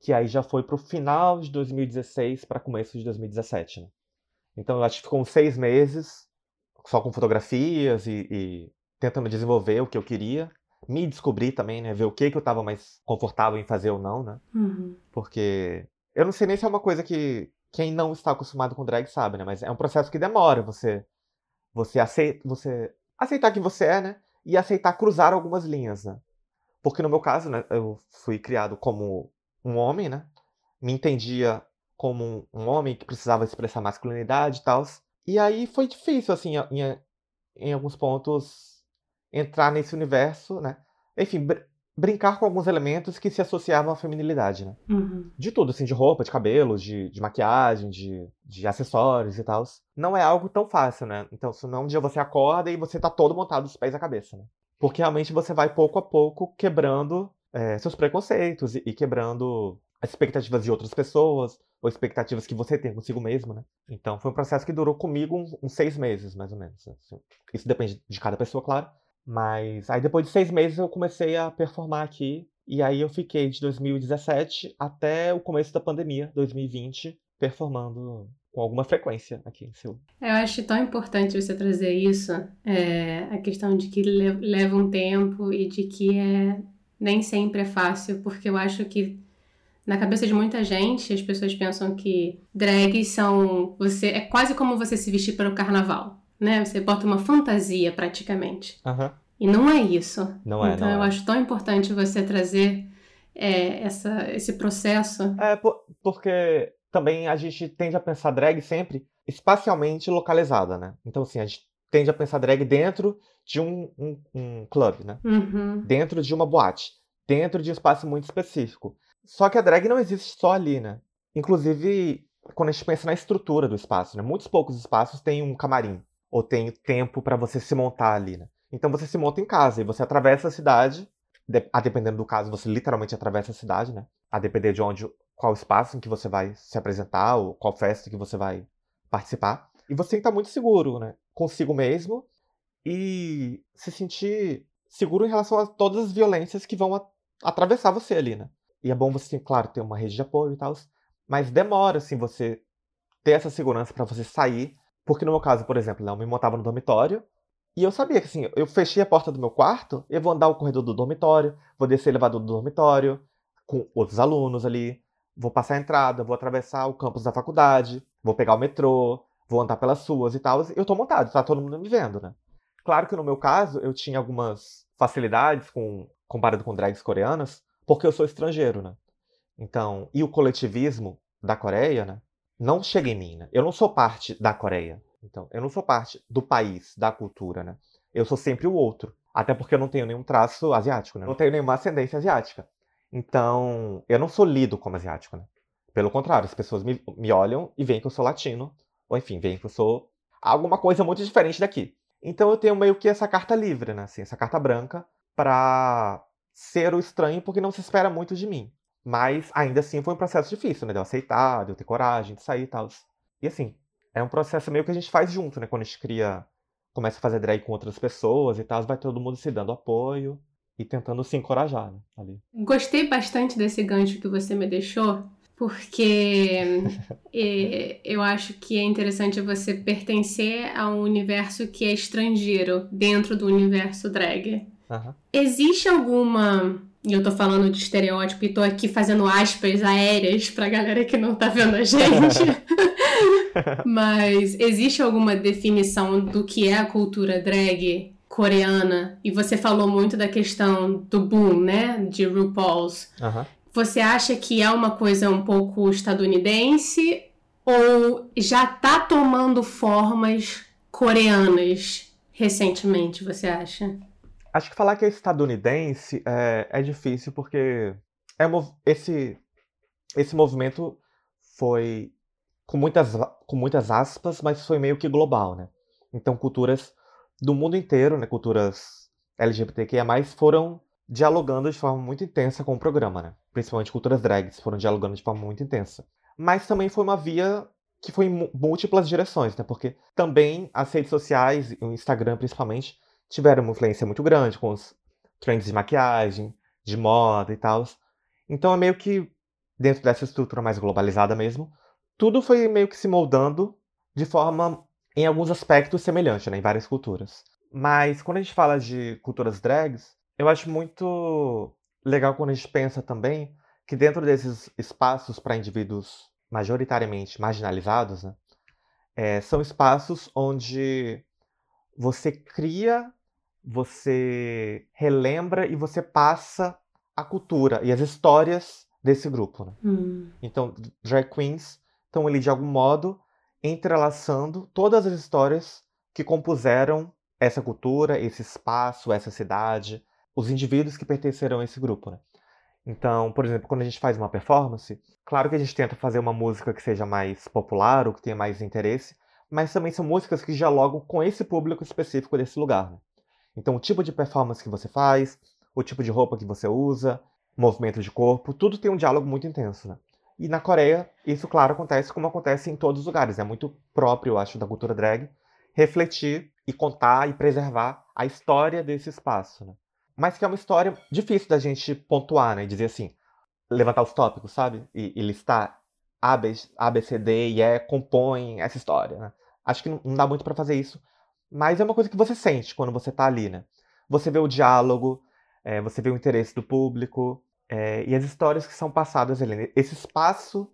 Que aí já foi pro final de 2016 para começo de 2017, né? Então eu acho que ficou uns seis meses só com fotografias e, e tentando desenvolver o que eu queria. Me descobrir também, né? Ver o que, que eu estava mais confortável em fazer ou não, né? Uhum. Porque eu não sei nem se é uma coisa que quem não está acostumado com drag sabe, né? Mas é um processo que demora você você aceita, você aceitar que você é, né? E aceitar cruzar algumas linhas, né? Porque no meu caso, né, eu fui criado como um homem, né? Me entendia como um homem que precisava expressar masculinidade e tal. E aí foi difícil, assim, em, em alguns pontos, entrar nesse universo, né? Enfim, br brincar com alguns elementos que se associavam à feminilidade, né? Uhum. De tudo, assim, de roupa, de cabelo, de, de maquiagem, de, de acessórios e tal. Não é algo tão fácil, né? Então, se não um dia você acorda e você tá todo montado dos pés à cabeça, né? Porque realmente você vai pouco a pouco quebrando é, seus preconceitos e, e quebrando as expectativas de outras pessoas, ou expectativas que você tem consigo mesmo, né? Então foi um processo que durou comigo uns, uns seis meses, mais ou menos. Assim. Isso depende de cada pessoa, claro. Mas aí depois de seis meses eu comecei a performar aqui. E aí eu fiquei de 2017 até o começo da pandemia, 2020, performando com alguma frequência aqui em Seul. Eu acho tão importante você trazer isso, é, a questão de que leva um tempo e de que é, nem sempre é fácil, porque eu acho que na cabeça de muita gente, as pessoas pensam que drags são você é quase como você se vestir para o carnaval, né? Você bota uma fantasia praticamente. Uhum. E não é isso. Não é. Então não eu é. acho tão importante você trazer é, essa, esse processo. É por, porque também a gente tende a pensar drag sempre espacialmente localizada, né? Então assim a gente tende a pensar drag dentro de um, um, um clube, né? Uhum. Dentro de uma boate, dentro de um espaço muito específico. Só que a drag não existe só ali, né? Inclusive, quando a gente pensa na estrutura do espaço, né? Muitos poucos espaços têm um camarim. Ou tem tempo para você se montar ali, né? Então você se monta em casa e você atravessa a cidade. A dependendo do caso, você literalmente atravessa a cidade, né? A depender de onde, qual espaço em que você vai se apresentar, ou qual festa que você vai participar. E você estar muito seguro, né? Consigo mesmo. E se sentir seguro em relação a todas as violências que vão atravessar você ali, né? E é bom você, claro, ter uma rede de apoio e tal. Mas demora, assim, você ter essa segurança para você sair. Porque no meu caso, por exemplo, né, eu me montava no dormitório. E eu sabia que, assim, eu fechei a porta do meu quarto, eu vou andar o corredor do dormitório, vou descer o elevador do dormitório, com outros alunos ali, vou passar a entrada, vou atravessar o campus da faculdade, vou pegar o metrô, vou andar pelas ruas e tal. Eu tô montado, tá todo mundo me vendo, né? Claro que no meu caso, eu tinha algumas facilidades com comparado com drags coreanas, porque eu sou estrangeiro, né? Então, e o coletivismo da Coreia, né? Não chega em mim, né? Eu não sou parte da Coreia. Então, eu não sou parte do país, da cultura, né? Eu sou sempre o outro. Até porque eu não tenho nenhum traço asiático, né? Não tenho nenhuma ascendência asiática. Então, eu não sou lido como asiático, né? Pelo contrário, as pessoas me, me olham e veem que eu sou latino. Ou enfim, veem que eu sou alguma coisa muito diferente daqui. Então eu tenho meio que essa carta livre, né? Assim, essa carta branca para ser o estranho porque não se espera muito de mim. Mas ainda assim foi um processo difícil, né? De eu aceitar, de eu ter coragem de sair e tal. E assim, é um processo meio que a gente faz junto, né? Quando a gente cria, começa a fazer drag com outras pessoas e tal, vai todo mundo se dando apoio e tentando se encorajar né? ali. Gostei bastante desse gancho que você me deixou, porque é, eu acho que é interessante você pertencer a um universo que é estrangeiro dentro do universo drag. Uhum. Existe alguma. E eu tô falando de estereótipo e tô aqui fazendo aspas aéreas pra galera que não tá vendo a gente. Mas existe alguma definição do que é a cultura drag coreana? E você falou muito da questão do boom, né? De RuPaul's. Uhum. Você acha que é uma coisa um pouco estadunidense ou já tá tomando formas coreanas recentemente, você acha? Acho que falar que é estadunidense é, é difícil porque é esse, esse movimento foi com muitas, com muitas aspas, mas foi meio que global, né? Então, culturas do mundo inteiro, né, culturas LGBTQIA+, foram dialogando de forma muito intensa com o programa, né? Principalmente culturas drags foram dialogando de forma muito intensa. Mas também foi uma via que foi em múltiplas direções, né? Porque também as redes sociais, o Instagram principalmente, tiveram uma influência muito grande com os trends de maquiagem, de moda e tal. Então é meio que dentro dessa estrutura mais globalizada mesmo, tudo foi meio que se moldando de forma em alguns aspectos semelhante, né, em várias culturas. Mas quando a gente fala de culturas drags, eu acho muito legal quando a gente pensa também que dentro desses espaços para indivíduos majoritariamente marginalizados, né, é, são espaços onde você cria, você relembra e você passa a cultura e as histórias desse grupo. Né? Hum. Então, drag queens estão ali de algum modo entrelaçando todas as histórias que compuseram essa cultura, esse espaço, essa cidade, os indivíduos que pertenceram a esse grupo. Né? Então, por exemplo, quando a gente faz uma performance, claro que a gente tenta fazer uma música que seja mais popular ou que tenha mais interesse, mas também são músicas que dialogam com esse público específico desse lugar. Né? Então, o tipo de performance que você faz, o tipo de roupa que você usa, movimento de corpo, tudo tem um diálogo muito intenso. Né? E na Coreia, isso, claro, acontece como acontece em todos os lugares. É muito próprio, eu acho, da cultura drag refletir e contar e preservar a história desse espaço. Né? Mas que é uma história difícil da gente pontuar, né? E dizer assim, levantar os tópicos, sabe? E, e listar A, B, A, B, C, D e E compõem essa história, né? Acho que não, não dá muito para fazer isso. Mas é uma coisa que você sente quando você tá ali, né? Você vê o diálogo, é, você vê o interesse do público, é, e as histórias que são passadas ali. Esse espaço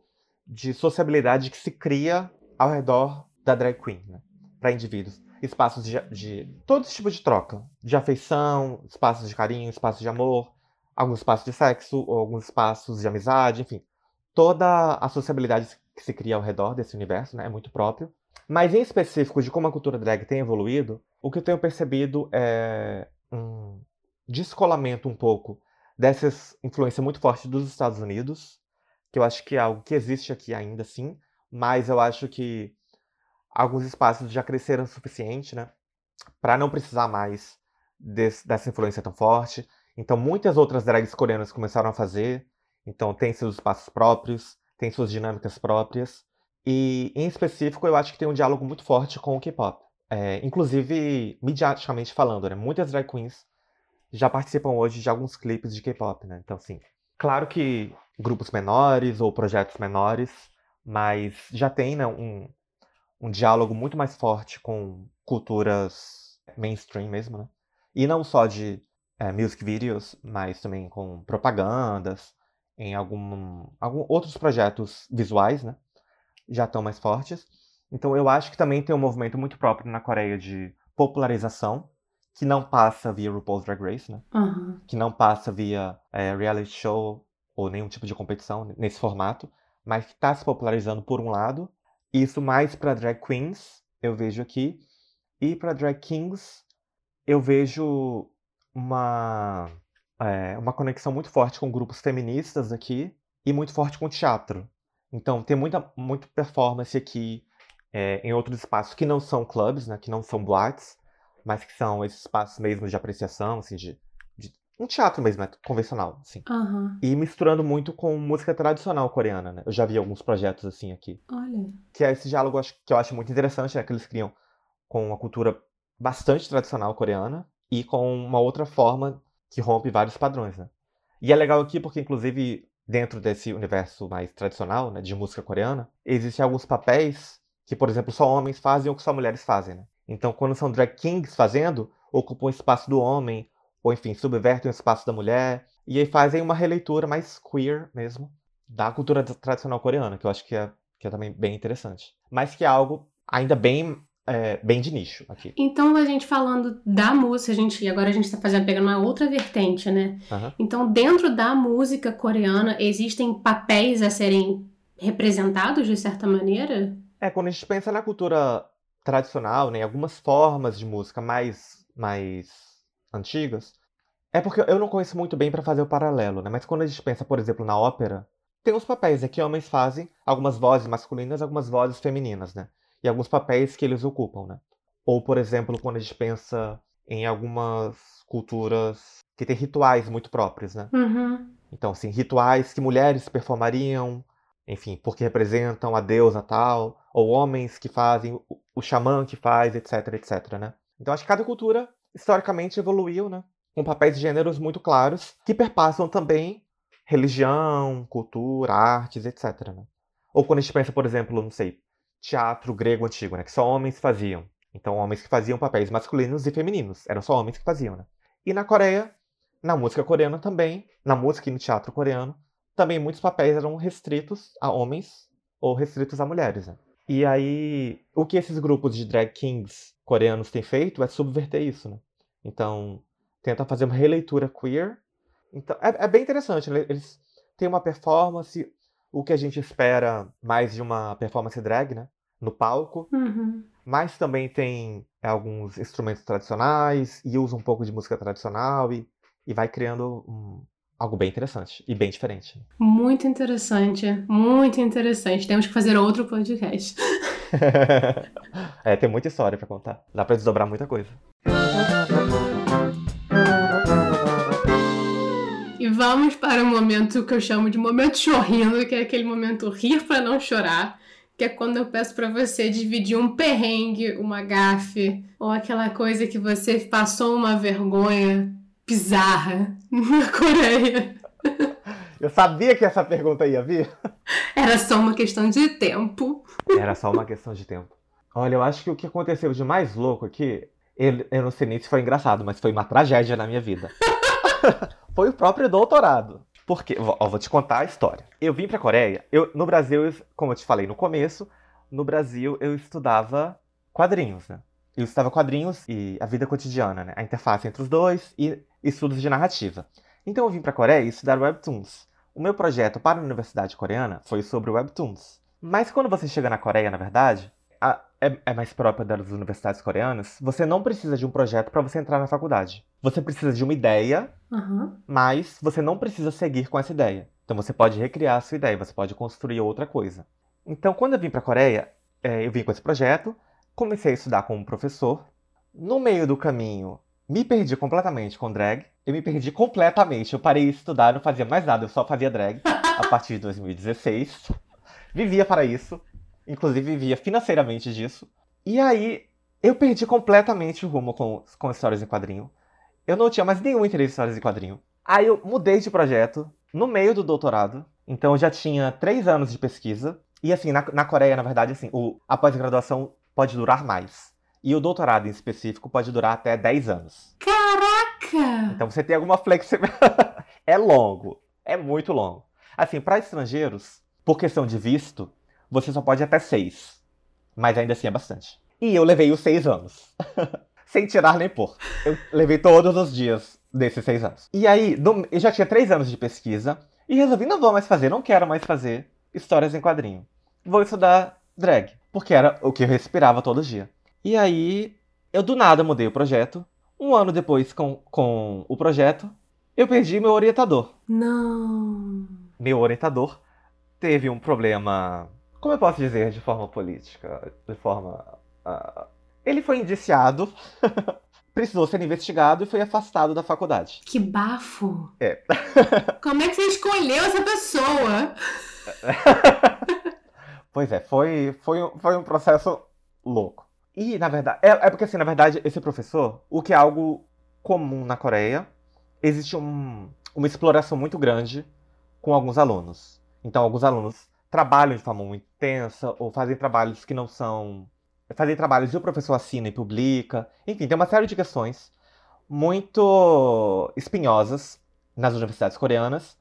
de sociabilidade que se cria ao redor da drag queen, né? para indivíduos. Espaços de, de todo tipo de troca, de afeição, espaços de carinho, espaços de amor, alguns espaços de sexo, alguns espaços de amizade, enfim. Toda a sociabilidade que se cria ao redor desse universo né, é muito próprio. Mas em específico de como a cultura drag tem evoluído, o que eu tenho percebido é um descolamento um pouco dessa influência muito forte dos Estados Unidos, que eu acho que é algo que existe aqui ainda sim, mas eu acho que alguns espaços já cresceram o suficiente, né, para não precisar mais desse, dessa influência tão forte. Então muitas outras drags coreanas começaram a fazer, então tem seus espaços próprios, tem suas dinâmicas próprias. E em específico, eu acho que tem um diálogo muito forte com o K-pop. É, inclusive, midiaticamente falando, né? Muitas drag queens já participam hoje de alguns clipes de K-pop, né? Então, assim, claro que grupos menores ou projetos menores, mas já tem né, um, um diálogo muito mais forte com culturas mainstream mesmo, né? E não só de é, music videos, mas também com propagandas, em algum, algum outros projetos visuais, né? Já estão mais fortes. Então eu acho que também tem um movimento muito próprio na Coreia de popularização que não passa via RuPaul's Drag Race, né? Uhum. Que não passa via é, reality show ou nenhum tipo de competição nesse formato, mas que está se popularizando por um lado. Isso mais para drag queens, eu vejo aqui. E para drag kings, eu vejo uma, é, uma conexão muito forte com grupos feministas aqui e muito forte com teatro. Então, tem muita, muita performance aqui é, em outros espaços que não são clubs, né, que não são boates, mas que são esses espaços mesmo de apreciação, assim, de, de um teatro mesmo, né, convencional, assim. Uhum. E misturando muito com música tradicional coreana, né? Eu já vi alguns projetos assim aqui. Olha. Que é esse diálogo que eu acho muito interessante, né? Que eles criam com uma cultura bastante tradicional coreana e com uma outra forma que rompe vários padrões, né? E é legal aqui porque, inclusive, dentro desse universo mais tradicional, né, de música coreana, existem alguns papéis que, por exemplo, só homens fazem ou que só mulheres fazem, né? Então, quando são drag kings fazendo, ocupam o espaço do homem, ou enfim, subvertem o espaço da mulher, e aí fazem uma releitura mais queer mesmo da cultura tradicional coreana, que eu acho que é, que é também bem interessante. Mas que é algo ainda bem é, bem de nicho aqui. Então, a gente falando da música, a gente, agora a gente está fazendo, pegando uma outra vertente, né? Uhum. Então, dentro da música coreana, existem papéis a serem representados de certa maneira? É, quando a gente pensa na cultura tradicional, né, algumas formas de música mais, mais antigas, é porque eu não conheço muito bem para fazer o paralelo, né? Mas quando a gente pensa, por exemplo, na ópera, tem os papéis é que homens fazem, algumas vozes masculinas, algumas vozes femininas, né? E alguns papéis que eles ocupam, né? Ou, por exemplo, quando a gente pensa em algumas culturas que têm rituais muito próprios, né? Uhum. Então, assim, rituais que mulheres performariam, enfim, porque representam a deusa tal, ou homens que fazem, o, xamã que faz, etc, etc, né? Então, acho que cada cultura, historicamente, evoluiu, né? Com papéis de gêneros muito claros, que perpassam também religião, cultura, artes, etc, né? Ou quando a gente pensa, por exemplo, não sei, teatro grego antigo, né? Que só homens faziam. Então, homens que faziam papéis masculinos e femininos. Eram só homens que faziam, né? E na Coreia, na música coreana também, na música e no teatro coreano, também muitos papéis eram restritos a homens ou restritos a mulheres. Né? E aí, o que esses grupos de drag kings coreanos têm feito é subverter isso, né? Então, tenta fazer uma releitura queer. Então, é, é bem interessante, né? Eles têm uma performance, o que a gente espera mais de uma performance drag, né? No palco. Uhum. Mas também tem alguns instrumentos tradicionais e usa um pouco de música tradicional e, e vai criando um, algo bem interessante e bem diferente. Muito interessante, muito interessante. Temos que fazer outro podcast. é, tem muita história para contar. Dá para desdobrar muita coisa. E vamos para o momento que eu chamo de momento chorrindo, que é aquele momento rir para não chorar que é quando eu peço para você dividir um perrengue, uma gafe, ou aquela coisa que você passou uma vergonha bizarra na Coreia. Eu sabia que essa pergunta ia vir. Era só uma questão de tempo. Era só uma questão de tempo. Olha, eu acho que o que aconteceu de mais louco aqui, eu, eu não sei nem se foi engraçado, mas foi uma tragédia na minha vida. foi o próprio doutorado. Porque, ó, vou te contar a história. Eu vim pra Coreia, eu, no Brasil, como eu te falei no começo, no Brasil eu estudava quadrinhos, né? Eu estudava quadrinhos e a vida cotidiana, né? A interface entre os dois e estudos de narrativa. Então eu vim pra Coreia estudar webtoons. O meu projeto para a Universidade Coreana foi sobre webtoons. Mas quando você chega na Coreia, na verdade, a, é, é, mais própria das universidades coreanas, você não precisa de um projeto para você entrar na faculdade. Você precisa de uma ideia, uhum. mas você não precisa seguir com essa ideia. Então você pode recriar a sua ideia, você pode construir outra coisa. Então, quando eu vim para a Coreia, é, eu vim com esse projeto, comecei a estudar com um professor. No meio do caminho, me perdi completamente com drag. Eu me perdi completamente. Eu parei de estudar, não fazia mais nada, eu só fazia drag a partir de 2016. Vivia para isso. Inclusive, vivia financeiramente disso. E aí, eu perdi completamente o rumo com, com histórias em quadrinho. Eu não tinha mais nenhum interesse em histórias em quadrinho. Aí eu mudei de projeto no meio do doutorado. Então eu já tinha três anos de pesquisa. E assim, na, na Coreia, na verdade, assim, o, a pós-graduação pode durar mais. E o doutorado em específico pode durar até 10 anos. Caraca! Então você tem alguma flexibilidade. é longo. É muito longo. Assim, para estrangeiros, por questão de visto, você só pode até seis. Mas ainda assim é bastante. E eu levei os seis anos. Sem tirar nem pôr. Eu levei todos os dias desses seis anos. E aí, eu já tinha três anos de pesquisa. E resolvi, não vou mais fazer, não quero mais fazer histórias em quadrinho. Vou estudar drag. Porque era o que eu respirava todo dia. E aí, eu do nada mudei o projeto. Um ano depois, com, com o projeto, eu perdi meu orientador. Não. Meu orientador teve um problema como eu posso dizer de forma política, de forma. Uh, ele foi indiciado, precisou ser investigado e foi afastado da faculdade. Que bafo! É. Como é que você escolheu essa pessoa? pois é, foi, foi, foi um processo louco. E, na verdade, é, é porque assim, na verdade, esse professor, o que é algo comum na Coreia, existe um, uma exploração muito grande com alguns alunos. Então, alguns alunos trabalham de forma muito intensa ou fazem trabalhos que não são. Fazem trabalhos e o professor assina e publica. Enfim, tem uma série de questões muito espinhosas nas universidades coreanas.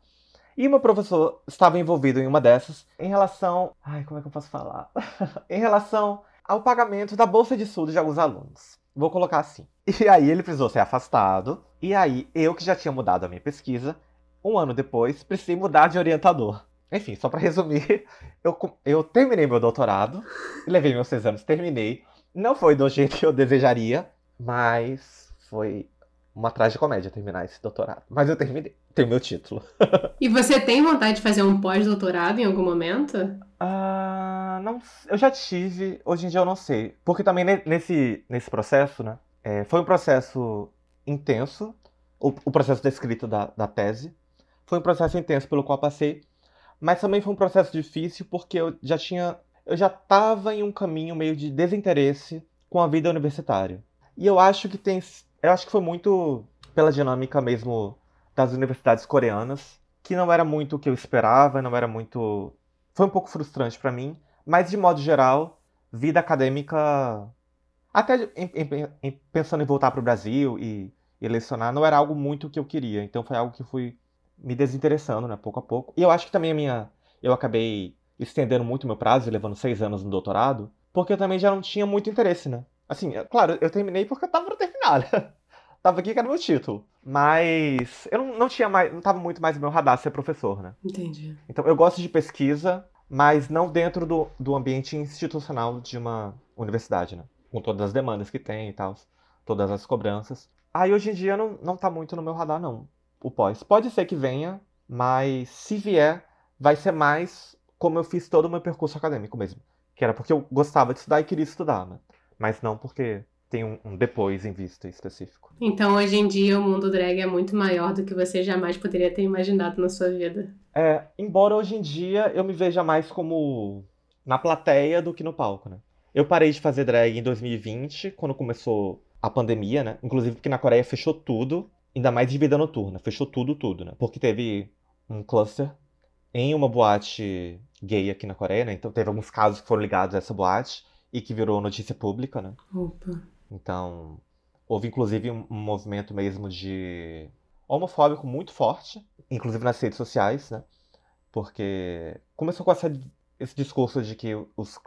E meu professor estava envolvido em uma dessas em relação. Ai, como é que eu posso falar? em relação ao pagamento da bolsa de estudo de alguns alunos. Vou colocar assim. E aí ele precisou ser afastado. E aí eu, que já tinha mudado a minha pesquisa, um ano depois, precisei mudar de orientador. Enfim, só para resumir, eu, eu terminei meu doutorado, levei meus anos, terminei. Não foi do jeito que eu desejaria, mas foi uma tragicomédia terminar esse doutorado. Mas eu terminei. Tenho meu título. e você tem vontade de fazer um pós-doutorado em algum momento? Ah, não, eu já tive. Hoje em dia eu não sei. Porque também nesse, nesse processo, né? É, foi um processo intenso. O, o processo da escrita da, da tese. Foi um processo intenso pelo qual passei. Mas também foi um processo difícil porque eu já tinha. Eu já estava em um caminho meio de desinteresse com a vida universitária. E eu acho que tem eu acho que foi muito pela dinâmica mesmo das universidades coreanas, que não era muito o que eu esperava, não era muito. Foi um pouco frustrante para mim, mas de modo geral, vida acadêmica, até em, em, em, pensando em voltar para o Brasil e, e lecionar, não era algo muito que eu queria. Então foi algo que fui me desinteressando, né, pouco a pouco. E eu acho que também a minha. Eu acabei estendendo muito meu prazo, levando seis anos no doutorado, porque eu também já não tinha muito interesse, né? Assim, claro, eu terminei porque eu tava pra terminar, né? tava aqui que era meu título. Mas eu não, não tinha mais, não tava muito mais no meu radar ser professor, né? Entendi. Então eu gosto de pesquisa, mas não dentro do, do ambiente institucional de uma universidade, né? Com todas as demandas que tem e tal, todas as cobranças. Aí hoje em dia não, não tá muito no meu radar, não, o pós. Pode ser que venha, mas se vier, vai ser mais como eu fiz todo o meu percurso acadêmico mesmo. Que era porque eu gostava de estudar e queria estudar, né? Mas não porque tem um, um, depois em vista específico. Então, hoje em dia, o mundo drag é muito maior do que você jamais poderia ter imaginado na sua vida. É, embora hoje em dia eu me veja mais como na plateia do que no palco, né? Eu parei de fazer drag em 2020, quando começou a pandemia, né? Inclusive porque na Coreia fechou tudo, ainda mais de vida noturna, fechou tudo, tudo, né? Porque teve um cluster em uma boate gay aqui na Coreia, né? Então teve alguns casos que foram ligados a essa boate e que virou notícia pública, né? Opa. Então, houve inclusive um, movimento mesmo de homofóbico muito forte, inclusive nas redes sociais, né? Porque começou com essa, esse discurso de que os,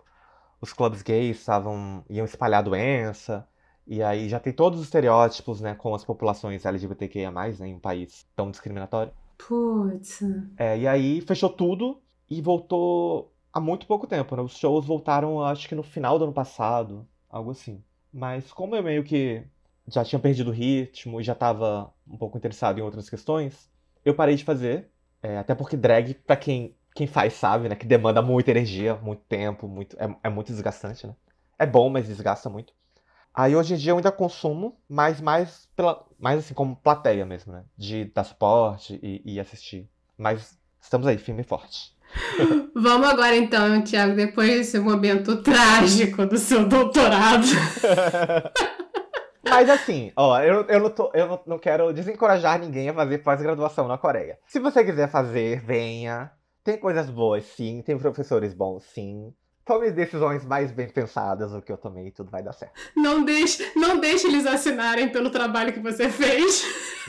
os clubes gays estavam iam espalhar doença, e aí já tem todos os estereótipos, né, com as populações LGBTQIA+, né, em um país tão discriminatório. Putz. É, e aí fechou tudo e voltou há muito pouco tempo, né? Os shows voltaram, acho que no final do ano passado, algo assim. Mas como eu meio que já tinha perdido o ritmo e já estava um pouco interessado em outras questões, eu parei de fazer. É, até porque drag, pra quem, quem faz, sabe, né? Que demanda muita energia, muito tempo, muito, é, é muito desgastante, né? É bom, mas desgasta muito. Aí hoje em dia eu ainda consumo, mas mais pela. Mais assim, como plateia mesmo, né? De dar suporte e, e assistir. Mas estamos aí, firme e forte. Vamos agora então, Tiago, depois desse momento trágico do seu doutorado. Mas assim, ó, eu, eu, não, tô, eu não, quero desencorajar ninguém a fazer pós-graduação na Coreia. Se você quiser fazer, venha. Tem coisas boas, sim. Tem professores bons, sim. Tome decisões mais bem pensadas do que eu tomei e tudo vai dar certo. Não deixe, não deixe eles assinarem pelo trabalho que você fez.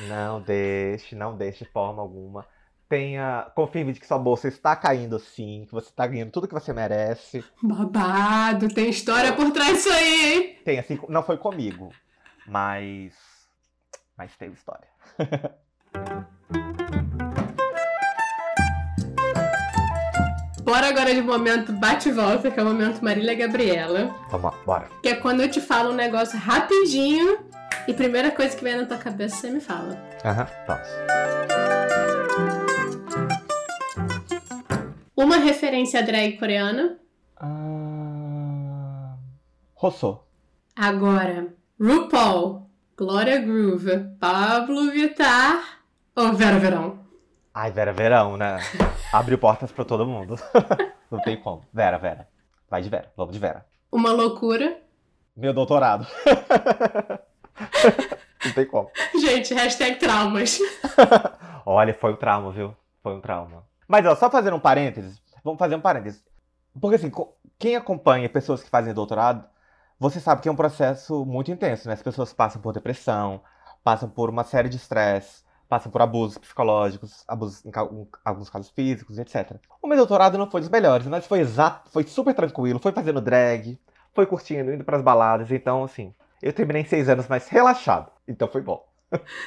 Não deixe, não deixe de forma alguma tenha. Confirme de que sua bolsa está caindo sim, que você está ganhando tudo que você merece. Babado, tem história por trás disso aí, hein? Tem, assim, não foi comigo. Mas. Mas tem história. Bora agora de momento bate e volta, que é o momento Marília Gabriela. Vamos lá, bora. Que é quando eu te falo um negócio rapidinho e primeira coisa que vem na tua cabeça você me fala. Aham, vamos. Uma referência drag coreana. Ah... Rousseau. Agora, RuPaul, Glória Groove, Pablo Vittar ou Vera Verão? Ai, Vera Verão, né? Abriu portas pra todo mundo. Não tem como. Vera, Vera. Vai de Vera. Vamos de Vera. Uma loucura. Meu doutorado. Não tem como. Gente, hashtag traumas. Olha, foi um trauma, viu? Foi um trauma. Mas, ó, só fazendo um parênteses, vamos fazer um parênteses. Porque, assim, quem acompanha pessoas que fazem doutorado, você sabe que é um processo muito intenso, né? As pessoas passam por depressão, passam por uma série de estresse, passam por abusos psicológicos, abusos em alguns casos físicos, etc. O meu doutorado não foi dos melhores, mas foi exato, foi super tranquilo, foi fazendo drag, foi curtindo, indo pras baladas, então, assim, eu terminei em seis anos mais relaxado, então foi bom.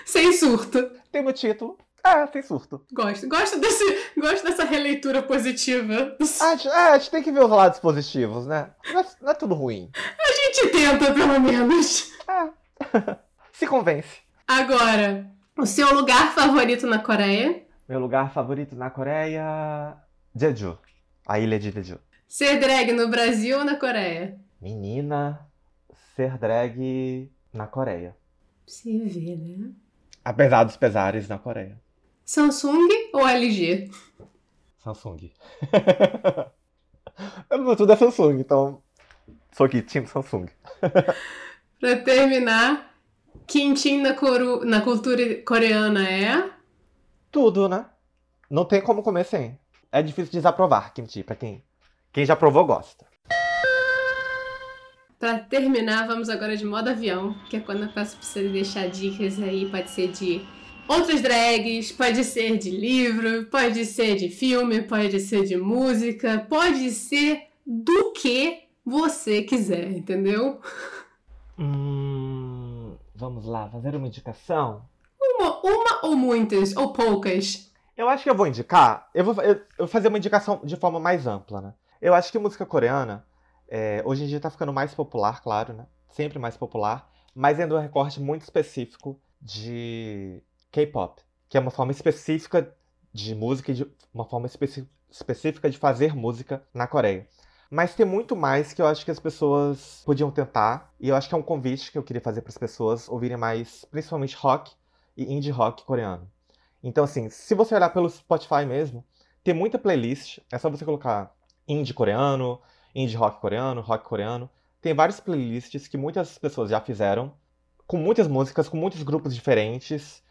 Sem surto. Tem meu título, é, tem surto. Gosto. Gosto, desse, gosto dessa releitura positiva. A gente, é, a gente tem que ver os lados positivos, né? Não é, não é tudo ruim. A gente tenta, pelo menos. É. Se convence. Agora, o seu lugar favorito na Coreia? Meu lugar favorito na Coreia. Jeju. A ilha de Jeju. Ser drag no Brasil ou na Coreia? Menina, ser drag na Coreia. Você vê, né? Apesar dos pesares na Coreia. Samsung ou LG? Samsung. Meu tudo é Samsung, então. Sou aqui, time Samsung. pra terminar, quintim na, coru... na cultura coreana é? Tudo, né? Não tem como comer sem. É difícil desaprovar kimchi, pra quem, quem já provou gosta. Para terminar, vamos agora de modo avião, que é quando eu peço pra você deixar dicas aí, pode ser de outras drags, pode ser de livro, pode ser de filme, pode ser de música, pode ser do que você quiser, entendeu? Hum, vamos lá, fazer uma indicação? Uma, uma ou muitas, ou poucas? Eu acho que eu vou indicar. Eu vou, eu, eu vou fazer uma indicação de forma mais ampla, né? Eu acho que música coreana é, hoje em dia tá ficando mais popular, claro, né? Sempre mais popular, mas ainda um recorte muito específico de K-pop, que é uma forma específica de música, de, uma forma específica de fazer música na Coreia. Mas tem muito mais que eu acho que as pessoas podiam tentar, e eu acho que é um convite que eu queria fazer para as pessoas ouvirem mais, principalmente rock e indie rock coreano. Então, assim, se você olhar pelo Spotify mesmo, tem muita playlist, é só você colocar indie coreano, indie rock coreano, rock coreano. Tem várias playlists que muitas pessoas já fizeram, com muitas músicas, com muitos grupos diferentes.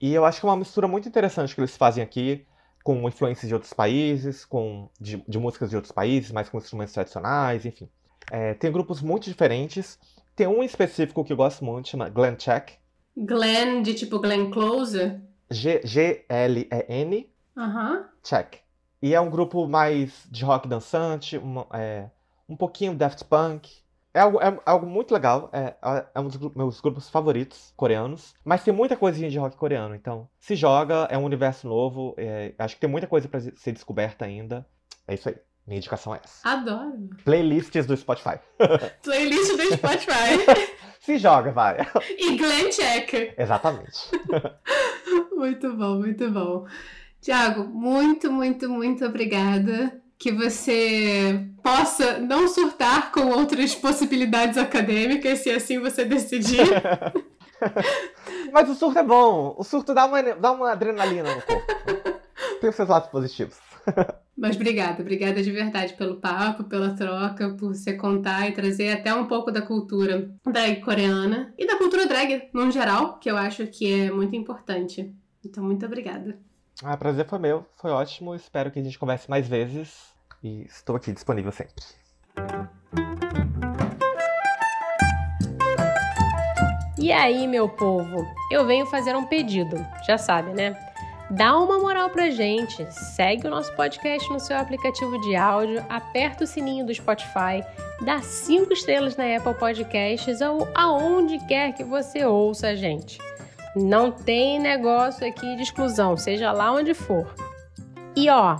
E eu acho que é uma mistura muito interessante que eles fazem aqui, com influências de outros países, com de, de músicas de outros países, mas com instrumentos tradicionais, enfim. É, tem grupos muito diferentes. Tem um específico que eu gosto muito, chama Glenn Check. Glenn, de tipo Glenn Close? G-L-E-N. Aham. Check. E é um grupo mais de rock dançante, uma, é, um pouquinho Daft Punk. É algo, é algo muito legal, é, é um dos meus grupos favoritos coreanos. Mas tem muita coisinha de rock coreano, então se joga, é um universo novo. É, acho que tem muita coisa para ser descoberta ainda. É isso aí. Minha indicação é essa. Adoro. Playlists do Spotify. Playlist do Spotify. Se joga, vai. E Glenn Check. Exatamente. muito bom, muito bom. Tiago, muito, muito, muito obrigada. Que você possa não surtar com outras possibilidades acadêmicas, se assim você decidir. Mas o surto é bom. O surto dá uma, dá uma adrenalina no corpo. Tem os seus lados positivos. Mas obrigada, obrigada de verdade pelo papo, pela troca, por você contar e trazer até um pouco da cultura drag coreana e da cultura drag no geral, que eu acho que é muito importante. Então, muito obrigada. Ah, prazer foi meu, foi ótimo. Espero que a gente converse mais vezes. E estou aqui disponível sempre. E aí, meu povo? Eu venho fazer um pedido, já sabe, né? Dá uma moral pra gente, segue o nosso podcast no seu aplicativo de áudio, aperta o sininho do Spotify, dá cinco estrelas na Apple Podcasts ou aonde quer que você ouça a gente. Não tem negócio aqui de exclusão, seja lá onde for. E ó,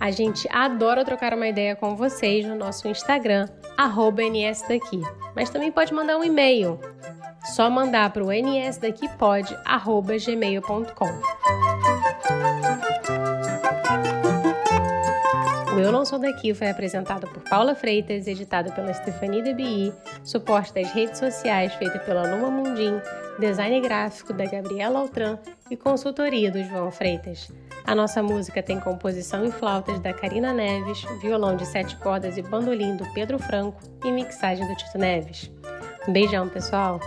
a gente adora trocar uma ideia com vocês no nosso Instagram, nsdaqui. Mas também pode mandar um e-mail. Só mandar para o nsdaqui.pod@gmail.com. O Eu Não Sou Daqui foi apresentado por Paula Freitas, editado pela Stephanie DBI, suporte das redes sociais feito pela Luma Mundim, design gráfico da Gabriela Altran e consultoria do João Freitas. A nossa música tem composição em flautas da Karina Neves, violão de sete cordas e bandolim do Pedro Franco e mixagem do Tito Neves. Um beijão, pessoal!